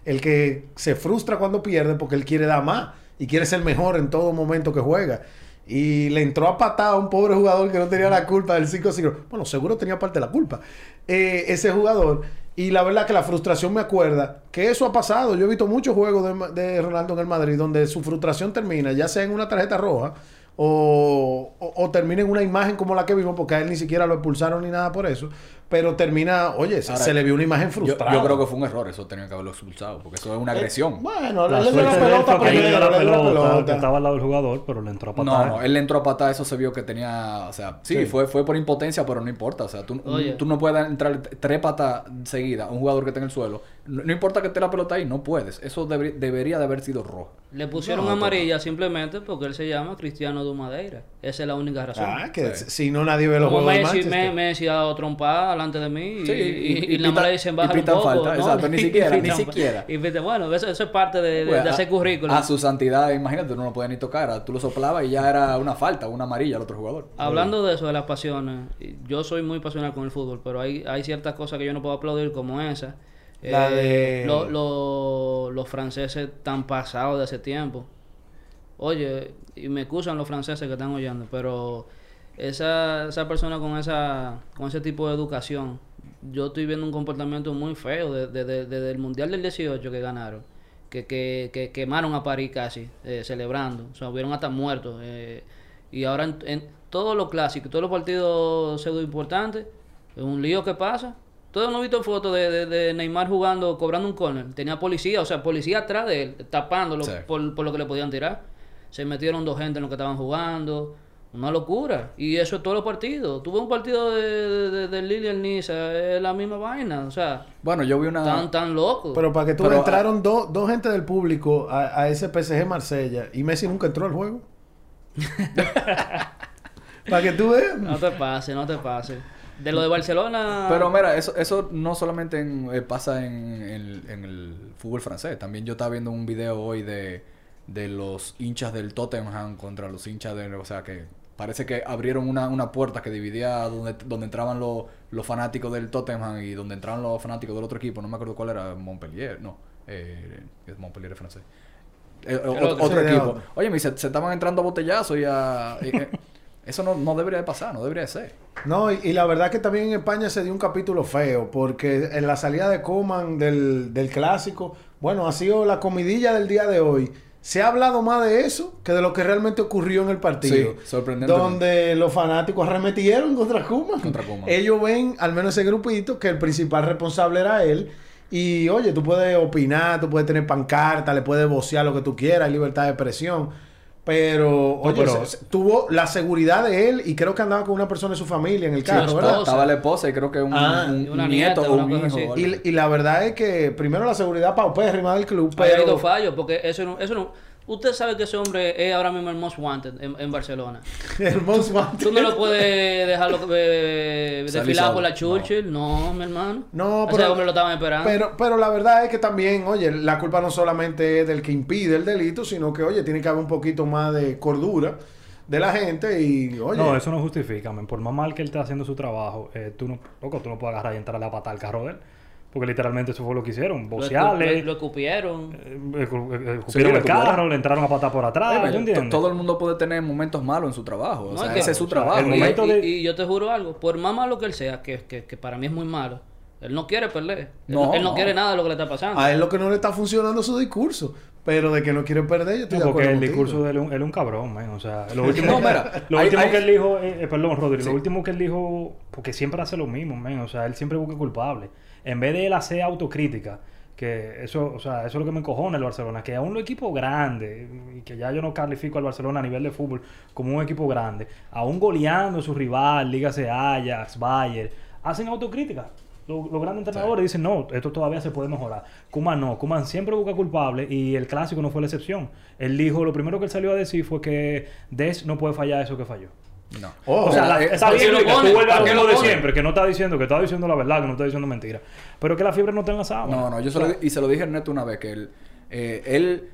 El que se frustra cuando pierde porque él quiere dar más y quiere ser mejor en todo momento que juega. Y le entró a patada a un pobre jugador que no tenía la culpa del 5-5. Bueno, seguro tenía parte de la culpa. eh, ese jugador. Y la verdad que la frustración me acuerda que eso ha pasado. Yo he visto muchos juegos de, de Ronaldo en el Madrid donde su frustración termina, ya sea en una tarjeta roja o, o, o termina en una imagen como la que vimos, porque a él ni siquiera lo expulsaron ni nada por eso. Pero termina, oye, se,
Ahora,
se le vio una imagen frustrada.
yo creo que fue un error, eso tenía que haberlo expulsado, porque eso es una agresión.
Eh, bueno,
La
le dio la
de
pelota primero,
la
le dio la
pelota, estaba al lado del jugador, pero le entró a
No,
patada.
no, él le entró a patada, eso se vio que tenía, o sea, sí,
Sí.
Fue, fue por impotencia, pero no importa, o sea, tú, tú no puedes entrar tres patas seguidas a un jugador que está en el suelo, no, no importa que esté la pelota ahí, no puedes, eso deberi- debería de haber sido rojo.
Le pusieron
No,
amarilla simplemente porque él se llama Cristiano Dumadeira. Esa es la única razón.
Ah, que
Sí.
si no nadie ve los
Como
juegos de
Messi,
Manchester.
me, Messi ha dado trompada delante de mí y,
Sí,
y,
y-
y
y
nada más
pita-
le dicen baja un
pitan
poco.
falta,
¿no?
exacto, ni siquiera, ni siquiera.
Y bueno, eso, eso es parte de, de-
Pues,
de hacer currículum.
A su santidad, imagínate, tú no lo podías ni tocar, tú lo soplabas y ya era una falta, una amarilla al otro jugador.
Hablando de eso, de las pasiones, yo soy muy pasional con el fútbol, pero hay, hay ciertas cosas que yo no puedo aplaudir como esa.
La de-
lo- lo- los franceses tan pasados de hace tiempo. Oye, y me excusan los franceses que están oyendo, pero esa, esa persona con esa con ese tipo de educación, yo estoy viendo un comportamiento muy feo desde de, de- desde el Mundial del 18 que ganaron. Que, que, que quemaron a París casi, eh, celebrando. O sea, hubieron hasta muertos. eh, y ahora en, en todos los clásicos, todos los partidos pseudo importantes, es un lío que pasa. Todos hemos visto fotos de, de- de Neymar jugando, cobrando un corner. Tenía policía, o sea, policía atrás de él, tapándolo
Sí.
por, por lo que le podían tirar. Se metieron dos gente en lo que estaban jugando. Una locura. Y eso es todos los partidos. Tuve un partido de, de, de, el Niza, es la misma vaina. O sea,
Bueno, yo vi una...
tan, tan loco.
Pero para que tú
Pero,
entraron dos dos gente del público a, a ese PSG Marsella y Messi nunca entró al juego. para que tú veas.
No te pases, no te pases. De lo de Barcelona.
Pero mira, eso, eso no solamente en- eh, pasa en, el- en el fútbol francés. También yo estaba viendo un video hoy de, de los hinchas del Tottenham contra los hinchas de... O sea, que parece que abrieron una, una puerta que dividía donde, donde entraban los, los fanáticos del Tottenham y donde entraban los fanáticos del otro equipo. No me acuerdo cuál era, Montpellier. No, eh, Montpellier es francés. Eh, otro, equipo.
otro.
Oye, me se, se estaban entrando a botellazos y a... y, eh, eso no, no debería de pasar, no debería de ser.
No, y, y la verdad que también en España se dio un capítulo feo, porque en la salida de Coman del, del clásico, bueno, ha sido la comidilla del día de hoy. Se ha hablado más de eso que de lo que realmente ocurrió en el partido.
Sí, sorprendentemente.
Donde los fanáticos arremetieron contra Koeman.
Contra Koeman.
Ellos ven, al menos ese grupito, que el principal responsable era él. Y oye, tú puedes opinar, tú puedes tener pancarta, le puedes vocear lo que tú quieras, hay libertad de expresión. Pero, oye,
pero-
se- se- tuvo la seguridad de él y creo que andaba con una persona de su familia en el
Sí,
carro,
su
¿verdad?
Estaba la esposa y creo que un,
Ah,
un- un nieto o un hijo.
Y, y la verdad es que primero la seguridad paupérrima del club,
Ha habido
pero
fallos, porque eso no, eso no. Usted sabe que ese hombre es ahora mismo el most wanted en, en Barcelona.
el most wanted-
Tú no lo puedes dejarlo eh, desfilar por la Churchill. No, mi hermano.
No,
Ese
pero-
hombre lo estaban esperando.
Pero, pero la verdad es que también, oye, la culpa no solamente es del que impide el delito, sino que, oye, tiene que haber un poquito más de cordura de la gente y, oye,
No, eso no justifica, men. Por más mal que él esté haciendo su trabajo, eh, tú no, loco, tú no puedes agarrar y entrar a la patada al carro de él. Porque literalmente eso fue lo que hicieron.
lo,
Bocearle,
lo- lo escupieron.
eh, eh, escupieron el
escupieron.
carro, le entraron a patar por atrás,
todo el mundo puede tener momentos malos en su trabajo. O sea,
es que-
ese es su
o sea,
trabajo.
el
Y-
momento
y,
de-
y yo te juro algo, por más malo que él sea, que, que, que para mí es muy malo, él no quiere perder. Él
No,
él no,
no.
quiere nada de lo que le está pasando.
a él lo que no le está funcionando es su discurso, pero de que no quiere perder, yo estoy
No,
de
porque
acuerdo
el
contigo.
discurso de él, es un- él es un cabrón, man. O sea, lo último,
No, mira,
lo
hay-
último
hay-
que él dijo, eh, eh, perdón, Rodri,
Sí.
lo último que él dijo, porque siempre hace lo mismo, man. O sea, él siempre busca culpable. En vez de él hacer autocrítica, que eso, o sea, eso es lo que me encojona el Barcelona, que aún los equipos grandes, y que ya yo no califico al Barcelona a nivel de fútbol como un equipo grande, aún goleando a su rival, dígase Ajax, Bayern, hacen autocrítica. Los, los grandes entrenadores dicen, no, esto todavía se puede mejorar. Kuman no, Kuman siempre busca culpable y el clásico no fue la excepción. Él dijo, lo primero que él salió a decir fue que Des no puede fallar eso que falló.
No.
Oh,
O sea, la-
eh,
está
¿para
bien
qué lo
Luis, que tú vuelves a
¿Para
lo
lo
de siempre, que no está diciendo, que está diciendo la verdad, que no está diciendo mentira. Pero que la fiebre no está en la sábana.
No, no, yo se lo, y se lo dije a Neto una vez que él, eh, él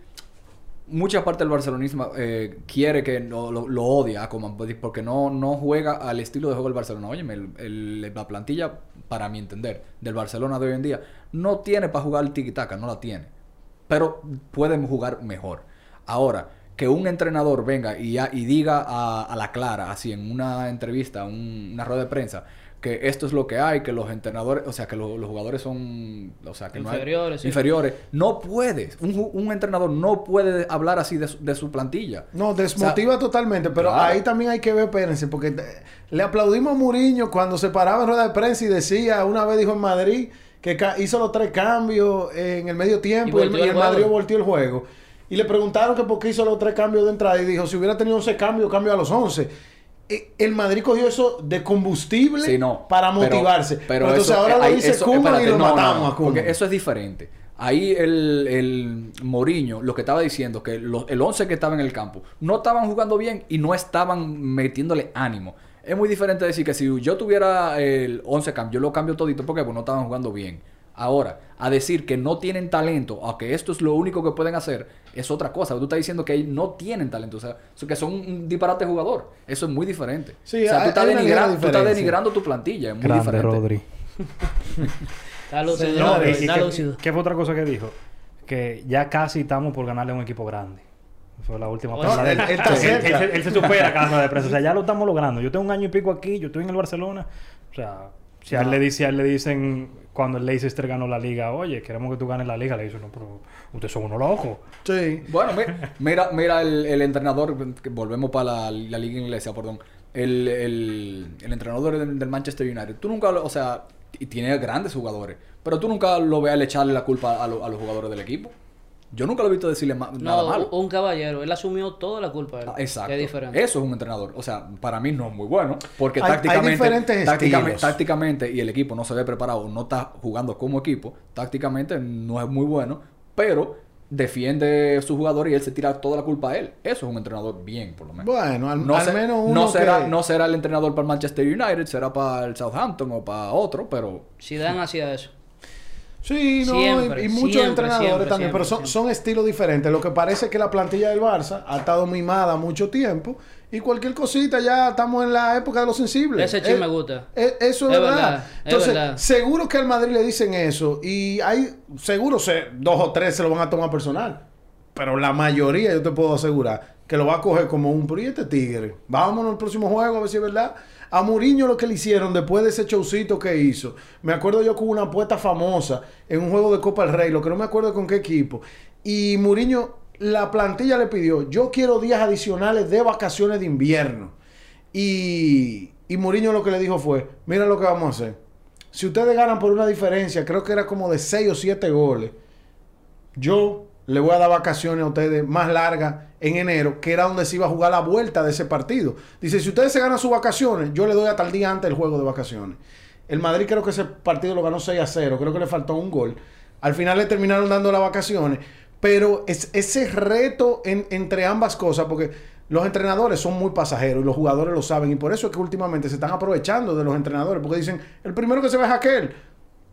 mucha parte del barcelonismo eh, quiere que lo, lo odia a Koeman pues, porque no, no juega al estilo de juego del Barcelona. Oye, la plantilla, para mi entender, del Barcelona de hoy en día, no tiene para jugar el tiki-taka, no la tiene. Pero pueden jugar mejor. Ahora, que un entrenador venga y, ya- y diga a, a la clara, así en una entrevista, un- una rueda de prensa, que esto es lo que hay, que los entrenadores, o sea, que lo- los jugadores son, o sea, que no hay-
Inferiores, sí.
inferiores, no puedes. Un, ju- un entrenador no puede hablar así de su, de su plantilla.
No, desmotiva totalmente, pero
claro.
ahí también hay que ver, espérense, porque te- le aplaudimos a Mourinho cuando se paraba en rueda de prensa y decía, una vez dijo en Madrid, que hizo los tres cambios en el medio tiempo y,
Y
el,
el
Madrid volteó el juego. Y le preguntaron que por qué hizo los tres cambios de entrada y dijo, si hubiera tenido 11 cambios, cambio a los 11. Eh, El Madrid cogió eso de combustible
Sí, no.
para
Pero-
motivarse. Pero, entonces
eso-
ahora lo dice
eso-
y lo
no,
matamos
no,
a.
Porque eso es diferente. Ahí el, el Mourinho lo que estaba diciendo, que los- el 11 que estaba en el campo no estaban jugando bien y no estaban metiéndole ánimo. Es muy diferente decir que si yo tuviera el 11 cambio, yo lo cambio todito porque pues, no estaban jugando bien. Ahora, a decir que no tienen talento, o que esto es lo único que pueden hacer, es otra cosa. Tú estás diciendo que no tienen talento, o sea, so- que son un disparate jugador. Eso es muy diferente.
Sí,
o sea,
hay-
tú estás,
hay una ligera
denigra- tú estás denigrando tu plantilla, es muy
Grande,
diferente.
Rodri.
Está lúcido, Rodri, está
que-
lúcido.
¿Qué fue otra cosa que dijo? Que ya casi estamos por ganarle a un equipo grande. Fue la última
No,
él- él está
Sí,
cerca.
se- él se supera cada de prensa. O sea, ya lo estamos logrando. Yo tengo un año y pico aquí, yo estoy en el Barcelona. O sea, si a él le, dice, a él le dicen, cuando el Leicester ganó la liga, oye, queremos que tú ganes la liga, le dicen, no, pero ustedes son unos locos.
Sí.
Bueno, mi- mira, mira el, el entrenador, que volvemos para la, la liga inglesa, perdón. El, el, el entrenador del, del Manchester United. Tú nunca, o sea, y tiene grandes jugadores, pero tú nunca lo ves al echarle la culpa a, lo- a los jugadores del equipo. Yo nunca lo he visto decirle ma- nada
No,
malo.
un caballero. Él asumió toda la culpa. de él,
Ah, Exacto.
Que es diferente.
Eso es un entrenador. O sea, para mí no es muy bueno. Porque
Hay- hay
tácticamente,
diferentes
tácticamente, tácticamente, y el equipo no se ve preparado, no está jugando como equipo, tácticamente no es muy bueno, pero defiende a su jugador y él se tira toda la culpa a él. Eso es un entrenador bien, por lo menos.
Bueno, al,
no,
al
se-
menos
no
uno
será,
que-
no será el entrenador para el Manchester United, será para el Southampton o para otro, pero
Zidane hacía eso.
Sí, no,
Siempre,
y, y muchos
siempre,
entrenadores
siempre,
también, pero son, son estilos diferentes. Lo que parece es que la plantilla del Barça ha estado mimada mucho tiempo y cualquier cosita ya estamos en la época de los sensibles.
Ese chisme
Eh,
me gusta.
eh, eso es,
Es
verdad.
verdad, es
Entonces,
verdad.
seguro que al Madrid le dicen eso y hay, seguro se, dos o tres se lo van a tomar personal. Pero la mayoría, yo te puedo asegurar, que lo va a coger como un pero ¿y este tigre. Vámonos al próximo juego a ver si es verdad. A Mourinho lo que le hicieron después de ese showcito que hizo. Me acuerdo yo con una apuesta famosa en un juego de Copa del Rey, lo que no me acuerdo con qué equipo. Y Mourinho, la plantilla le pidió, yo quiero días adicionales de vacaciones de invierno. Y, y Mourinho lo que le dijo fue, mira lo que vamos a hacer. si ustedes ganan por una diferencia, creo que era como de 6 o 7 goles, yo le voy a dar vacaciones a ustedes más largas en enero, que era donde se iba a jugar la vuelta de ese partido. Dice, si ustedes se ganan sus vacaciones, yo le doy hasta el día antes el juego de vacaciones. El Madrid creo que ese partido lo ganó 6 a 0, creo que le faltó un gol. Al final le terminaron dando las vacaciones, pero es, ese reto en- entre ambas cosas, porque los entrenadores son muy pasajeros y los jugadores lo saben, y por eso es que últimamente se están aprovechando de los entrenadores, porque dicen, el primero que se ve es aquel.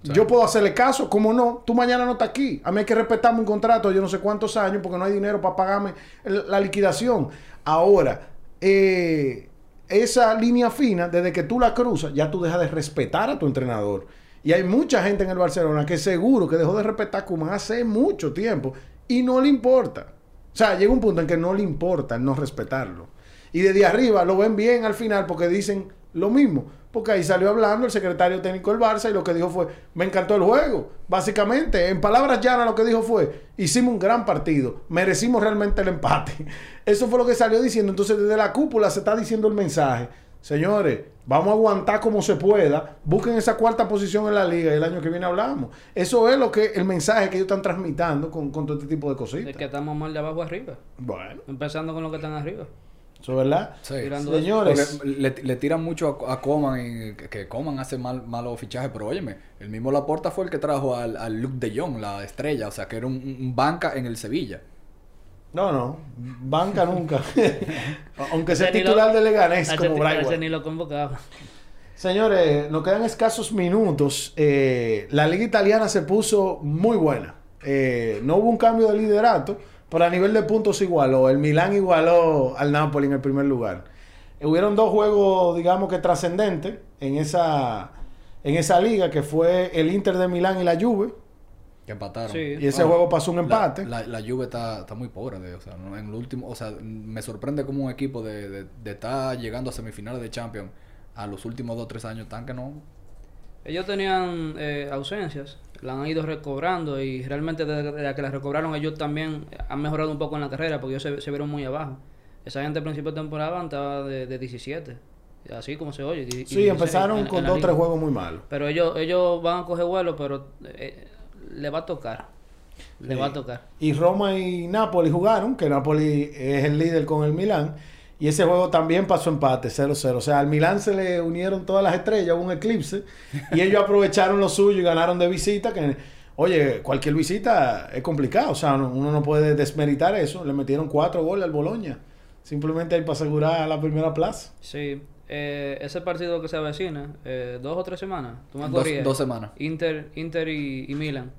Yo puedo hacerle caso, ¿cómo no? Tú mañana no estás aquí. A mí hay que respetarme un contrato de yo no sé cuántos años porque no hay dinero para pagarme la liquidación. Ahora, eh, esa línea fina, desde que tú la cruzas, ya tú dejas de respetar a tu entrenador. Y hay mucha gente en el Barcelona que seguro que dejó de respetar a Koeman hace mucho tiempo y no le importa. O sea, llega un punto en que no le importa el no respetarlo. Y desde arriba lo ven bien al final porque dicen lo mismo. Porque ahí salió hablando el secretario técnico del Barça y lo que dijo fue, me encantó el juego. Básicamente, en palabras llanas lo que dijo fue, hicimos un gran partido, merecimos realmente el empate. Eso fue lo que salió diciendo. Entonces desde la cúpula se está diciendo el mensaje. Señores, vamos a aguantar como se pueda. Busquen esa cuarta posición en la liga y el año que viene hablamos. Eso es lo que el mensaje que ellos están transmitando con, con todo este tipo de
Es
cositas.
que estamos mal de abajo arriba.
Bueno,
Empezando con los que están arriba.
Eso es verdad.
Sí.
Señores,
le, le tiran mucho a, a Coman y que, Coman hace mal, malos fichajes, pero óyeme, el mismo Laporta fue el que trajo al, al Luke de Jong, la estrella, o sea, que era un, un banca en el Sevilla.
no, no, banca nunca. Aunque sea titular de Leganés como Brightwell.
ni lo convocaba.
Señores, nos quedan escasos minutos. Eh, la liga italiana se puso muy buena. Eh, no hubo un cambio de liderato, pero a nivel de puntos se igualó. El Milán igualó al Napoli en el primer lugar. Hubieron dos juegos, digamos que trascendentes en esa, en esa liga, que fue el Inter de Milán y la Juve.
Que empataron.
Sí.
Y ese
Bueno,
juego pasó un
la-
empate.
La, la, Juve está, está muy pobre, de, o sea, ¿no? en el último, o sea, me sorprende como un equipo de, de, de estar llegando a semifinales de Champions a los últimos dos o tres años tan que no.
Ellos tenían eh, ausencias, la han ido recobrando y realmente desde, que las recobraron ellos también han mejorado un poco en la carrera porque ellos se, se vieron muy abajo. Esa gente al principio de temporada estaba de, de 17, así como se oye. y-
Sí,
16
empezaron
en-
con
en
dos o tres juegos muy malos.
Pero ellos, ellos van a coger vuelo, pero eh, le va a tocar. Le va a tocar.
Y Roma y Napoli jugaron, que Napoli es el líder con el Milán. Y ese juego también pasó empate, 0-0. O sea, al Milán se le unieron todas las estrellas, hubo un eclipse. y ellos aprovecharon lo suyo y ganaron de visita. Que, oye, cualquier visita es complicado. O sea, no- uno no puede desmeritar eso. Le metieron cuatro goles al Boloña. Simplemente ahí para asegurar la primera plaza.
Sí, eh, ese partido que se avecina, eh, dos o tres semanas, tú me
Dos, dos semanas.
Inter, Inter y, y Milan.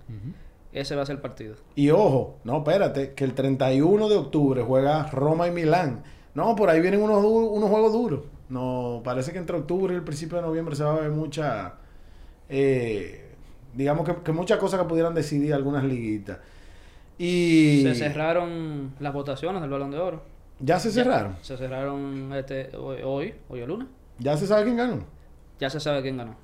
Ese va a ser el partido.
Y ojo, no, espérate, que el 31 de octubre juega Roma y Milán. No, por ahí vienen unos, unos juegos duros. No, parece que entre octubre y el principio de noviembre se va a ver mucha, eh, digamos que, que muchas cosas que pudieran decidir algunas liguitas. Y
Se cerraron las votaciones del Balón de Oro.
ya se cerraron.
Se cerraron este, hoy, hoy, hoy es lunes.
Ya se sabe quién ganó.
Ya se sabe quién ganó.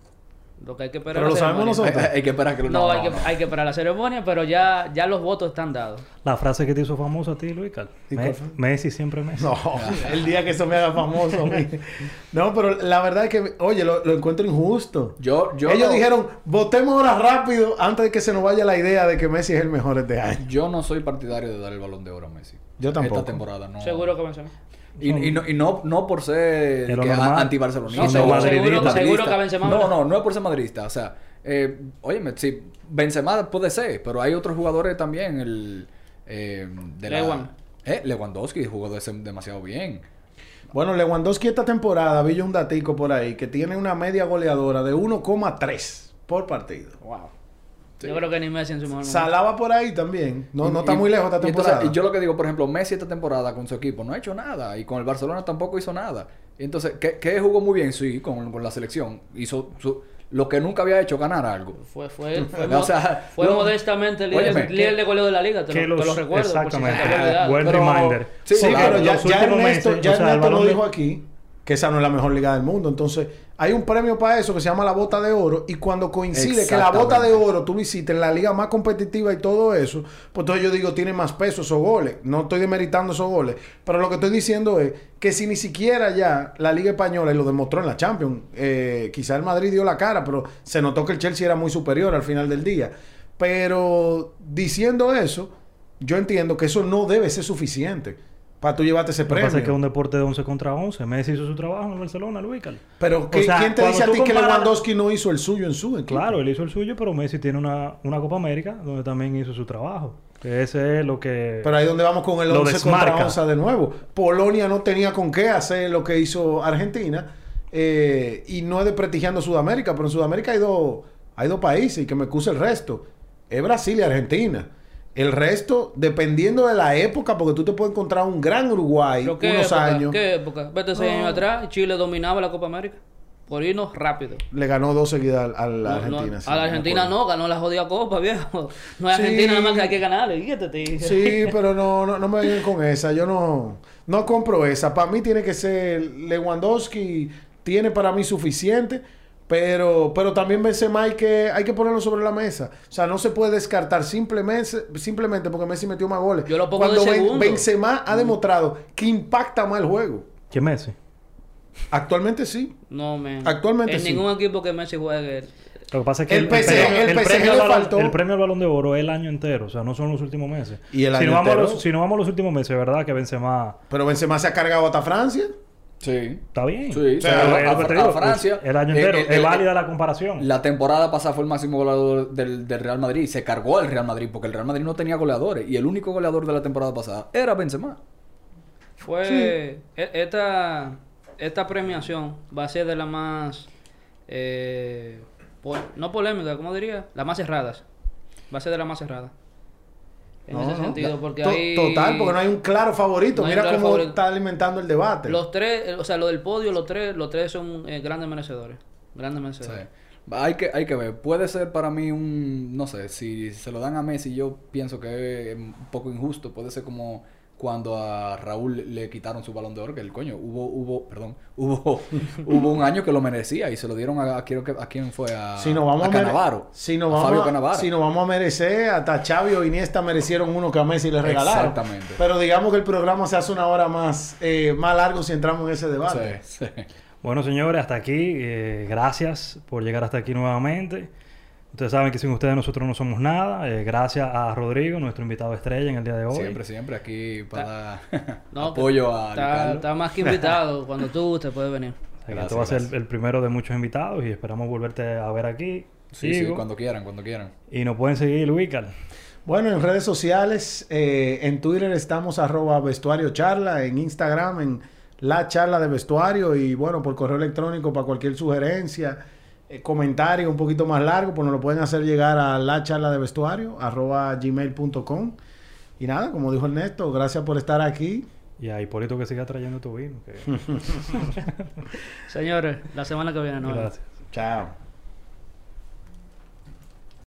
Lo que hay que esperar
Pero
es
lo sabemos nosotros.
Hay, hay que esperar que lo
No, hay, que, hay que esperar la ceremonia, pero ya, ya los votos están dados.
La frase que te hizo famoso a ti, Luis Carl.
¿Y
Me-
cuál fue?
Messi siempre Messi.
No, el día que eso me haga famoso a mí. No, pero la verdad es que, oye, lo, lo encuentro injusto.
Yo, yo
Ellos
no-
dijeron, votemos ahora rápido antes de que se nos vaya la idea de que Messi es el mejor este año.
Yo no soy partidario de dar el balón de oro a Messi.
Yo tampoco.
Esta temporada no.
Seguro que vencemos.
Y, y no, y no, no por ser anti-barcelonista.
No,
seguro-
o
seguro-
seguro que Benzema
No, no, no es por ser madridista. O sea, eh, óyeme, sí, Benzema puede ser, pero hay otros jugadores también. El, eh, de la- eh, Lewandowski jugó de- demasiado bien.
Bueno, Lewandowski esta temporada, vi yo un datico por ahí, que tiene una media goleadora de 1,3 por partido.
Wow.
Yo creo que ni Messi en su mejor momento.
Salaba por ahí también. No, no
Y-
está
y-
muy lejos esta
y entonces,
temporada.
y yo lo que digo, por ejemplo, Messi esta temporada con su equipo no ha hecho nada. Y con el Barcelona tampoco hizo nada. Y entonces, ¿qué, qué jugó muy bien? Sí, con, con la selección. Hizo su- lo que nunca había hecho, ganar algo.
Fue, fue, fue,
O sea,
fue
lo-
modestamente líder,
Óyeme,
líder
que-
de goleo de la liga. Te,
que
lo, te
los-
lo recuerdo. si
exactamente.
olvidado.
Buen
Pero-
reminder.
Sí,
Sí,
claro,
pero ya,
los
ya Ernesto,
meses,
ya
o sea, el
Ernesto lo dijo aquí. que esa no es la mejor liga del mundo. Entonces, hay un premio para eso que se llama la bota de oro. Y cuando coincide que la bota de oro tú lo hiciste en la liga más competitiva y todo eso, pues entonces yo digo, tiene más peso esos goles. No estoy demeritando esos goles. Pero lo que estoy diciendo es que si ni siquiera ya la liga española, y lo demostró en la Champions, eh, quizá el Madrid dio la cara, pero se notó que el Chelsea era muy superior al final del día. Pero diciendo eso, yo entiendo que eso no debe ser suficiente para tú llevarte ese premio.
Lo que pasa es que es un deporte de 11 contra 11. Messi hizo su trabajo en Barcelona, Luis.
Pero ¿qué-
O sea,
¿quién te dice a ti que Lewandowski no hizo el suyo en su equipo?
Claro, él hizo el suyo, pero Messi tiene una, una Copa América donde también hizo su trabajo. Que ese es lo que...
Pero ahí es donde vamos con el
Lo
11 contra
desmarca.
11 de nuevo. Polonia no tenía con qué hacer lo que hizo Argentina. eh, y no es desprestigiando Sudamérica, pero en Sudamérica hay dos, hay dos países y que me excuse el resto. Es Brasil y Argentina. El resto, dependiendo de la época, porque tú te puedes encontrar un gran Uruguay
¿Pero qué
unos
época?
años.
¿Qué época? Vete seis
No.
años atrás, Chile dominaba la Copa América. Por irnos rápido.
Le ganó dos seguidas a la
No,
Argentina.
no,
sí,
a la Argentina no, ganó la jodida Copa, viejo. No es
Sí.
Argentina nada más que hay que ganarle.
Sí, pero no, no, no me vengan con esa. Yo no, no compro esa. Para mí tiene que ser Lewandowski. Tiene para mí suficiente. Pero, pero también Benzema hay que, hay que ponerlo sobre la mesa. O sea, no se puede descartar simplemente, simplemente porque Messi metió más goles.
Yo lo pongo de
Cuando Ben-
segundo.
Benzema ha demostrado que impacta más el juego.
¿Quién Messi?
Actualmente sí.
No, man.
Actualmente
En
sí.
ningún equipo que Messi juegue.
Lo que pasa es que
El el PSG
premio,
le
balón,
faltó.
el premio al balón de oro es el año entero, o sea, no son los últimos meses.
Y el
si,
año
no vamos
entero-
los, si no vamos a los últimos meses, ¿verdad? Que Benzema
Pero Benzema se ha cargado hasta Francia.
Sí.
está bien.
Sí, a- a
digo,
Francia,
pues, el año
eh,
entero.
eh,
es
el-
válida la comparación.
La temporada pasada fue el máximo goleador del, del Real Madrid. Se cargó el Real Madrid porque el Real Madrid no tenía goleadores. Y el único goleador de la temporada pasada era Benzema.
Fue. e- Esta, esta premiación va a ser de las más. eh, pol- no polémica, ¿cómo diría? Las más cerradas. Va a ser de las más cerradas. En
No,
ese
no.
sentido, porque
To-
hay.
Total, porque no hay un claro favorito.
No
Mira
claro
cómo
favorito.
está alimentando el debate.
Los tres, eh, o sea, lo del podio, los tres, los tres son eh, grandes merecedores. Grandes
Sí.
merecedores.
Hay que, hay que ver. Puede ser para mí un... No sé, si se lo dan a Messi yo pienso que es un poco injusto. Puede ser como cuando a Raúl le quitaron su balón de oro, que el coño, hubo, hubo, perdón, hubo, hubo un año que lo merecía y se lo dieron a, a, quiero que- a quién fue, a,
Si nos vamos
a
a, mere-
Cannavaro.
si nos
a
vamos
Fabio
a,
Cannavaro.
si nos vamos a merecer, hasta Xavi o Iniesta merecieron uno que a Messi le regalaron.
Exactamente.
Pero digamos que el programa se hace una hora más, eh, más largo si entramos en ese debate.
Sí, sí.
Bueno, señores, hasta aquí. eh, gracias por llegar hasta aquí nuevamente. Ustedes saben que sin ustedes nosotros no somos nada. Eh, gracias a Rodrigo, nuestro invitado estrella en el día de hoy.
Siempre, siempre aquí para dar
No, que
apoyo a
está, está más que invitado. Cuando tú gustes, puedes venir.
O sea, que
Gracias,
este va a ser el, primero de muchos invitados y esperamos volverte a ver aquí.
Sí, sí, cuando quieran, cuando quieran.
Y nos pueden seguir, Luical.
Bueno, en redes sociales, eh, en Twitter estamos arroba vestuario charla, en Instagram en la charla de vestuario y bueno, por correo electrónico para cualquier sugerencia, eh, comentario un poquito más largo, pues nos lo pueden hacer llegar a la charla de vestuario arroba gmail.com. Y nada, como dijo Ernesto, gracias por estar aquí.
Y a Hipólito que siga trayendo tu vino. que-
Señores, la semana que viene, ¿no?
Gracias.
Chao.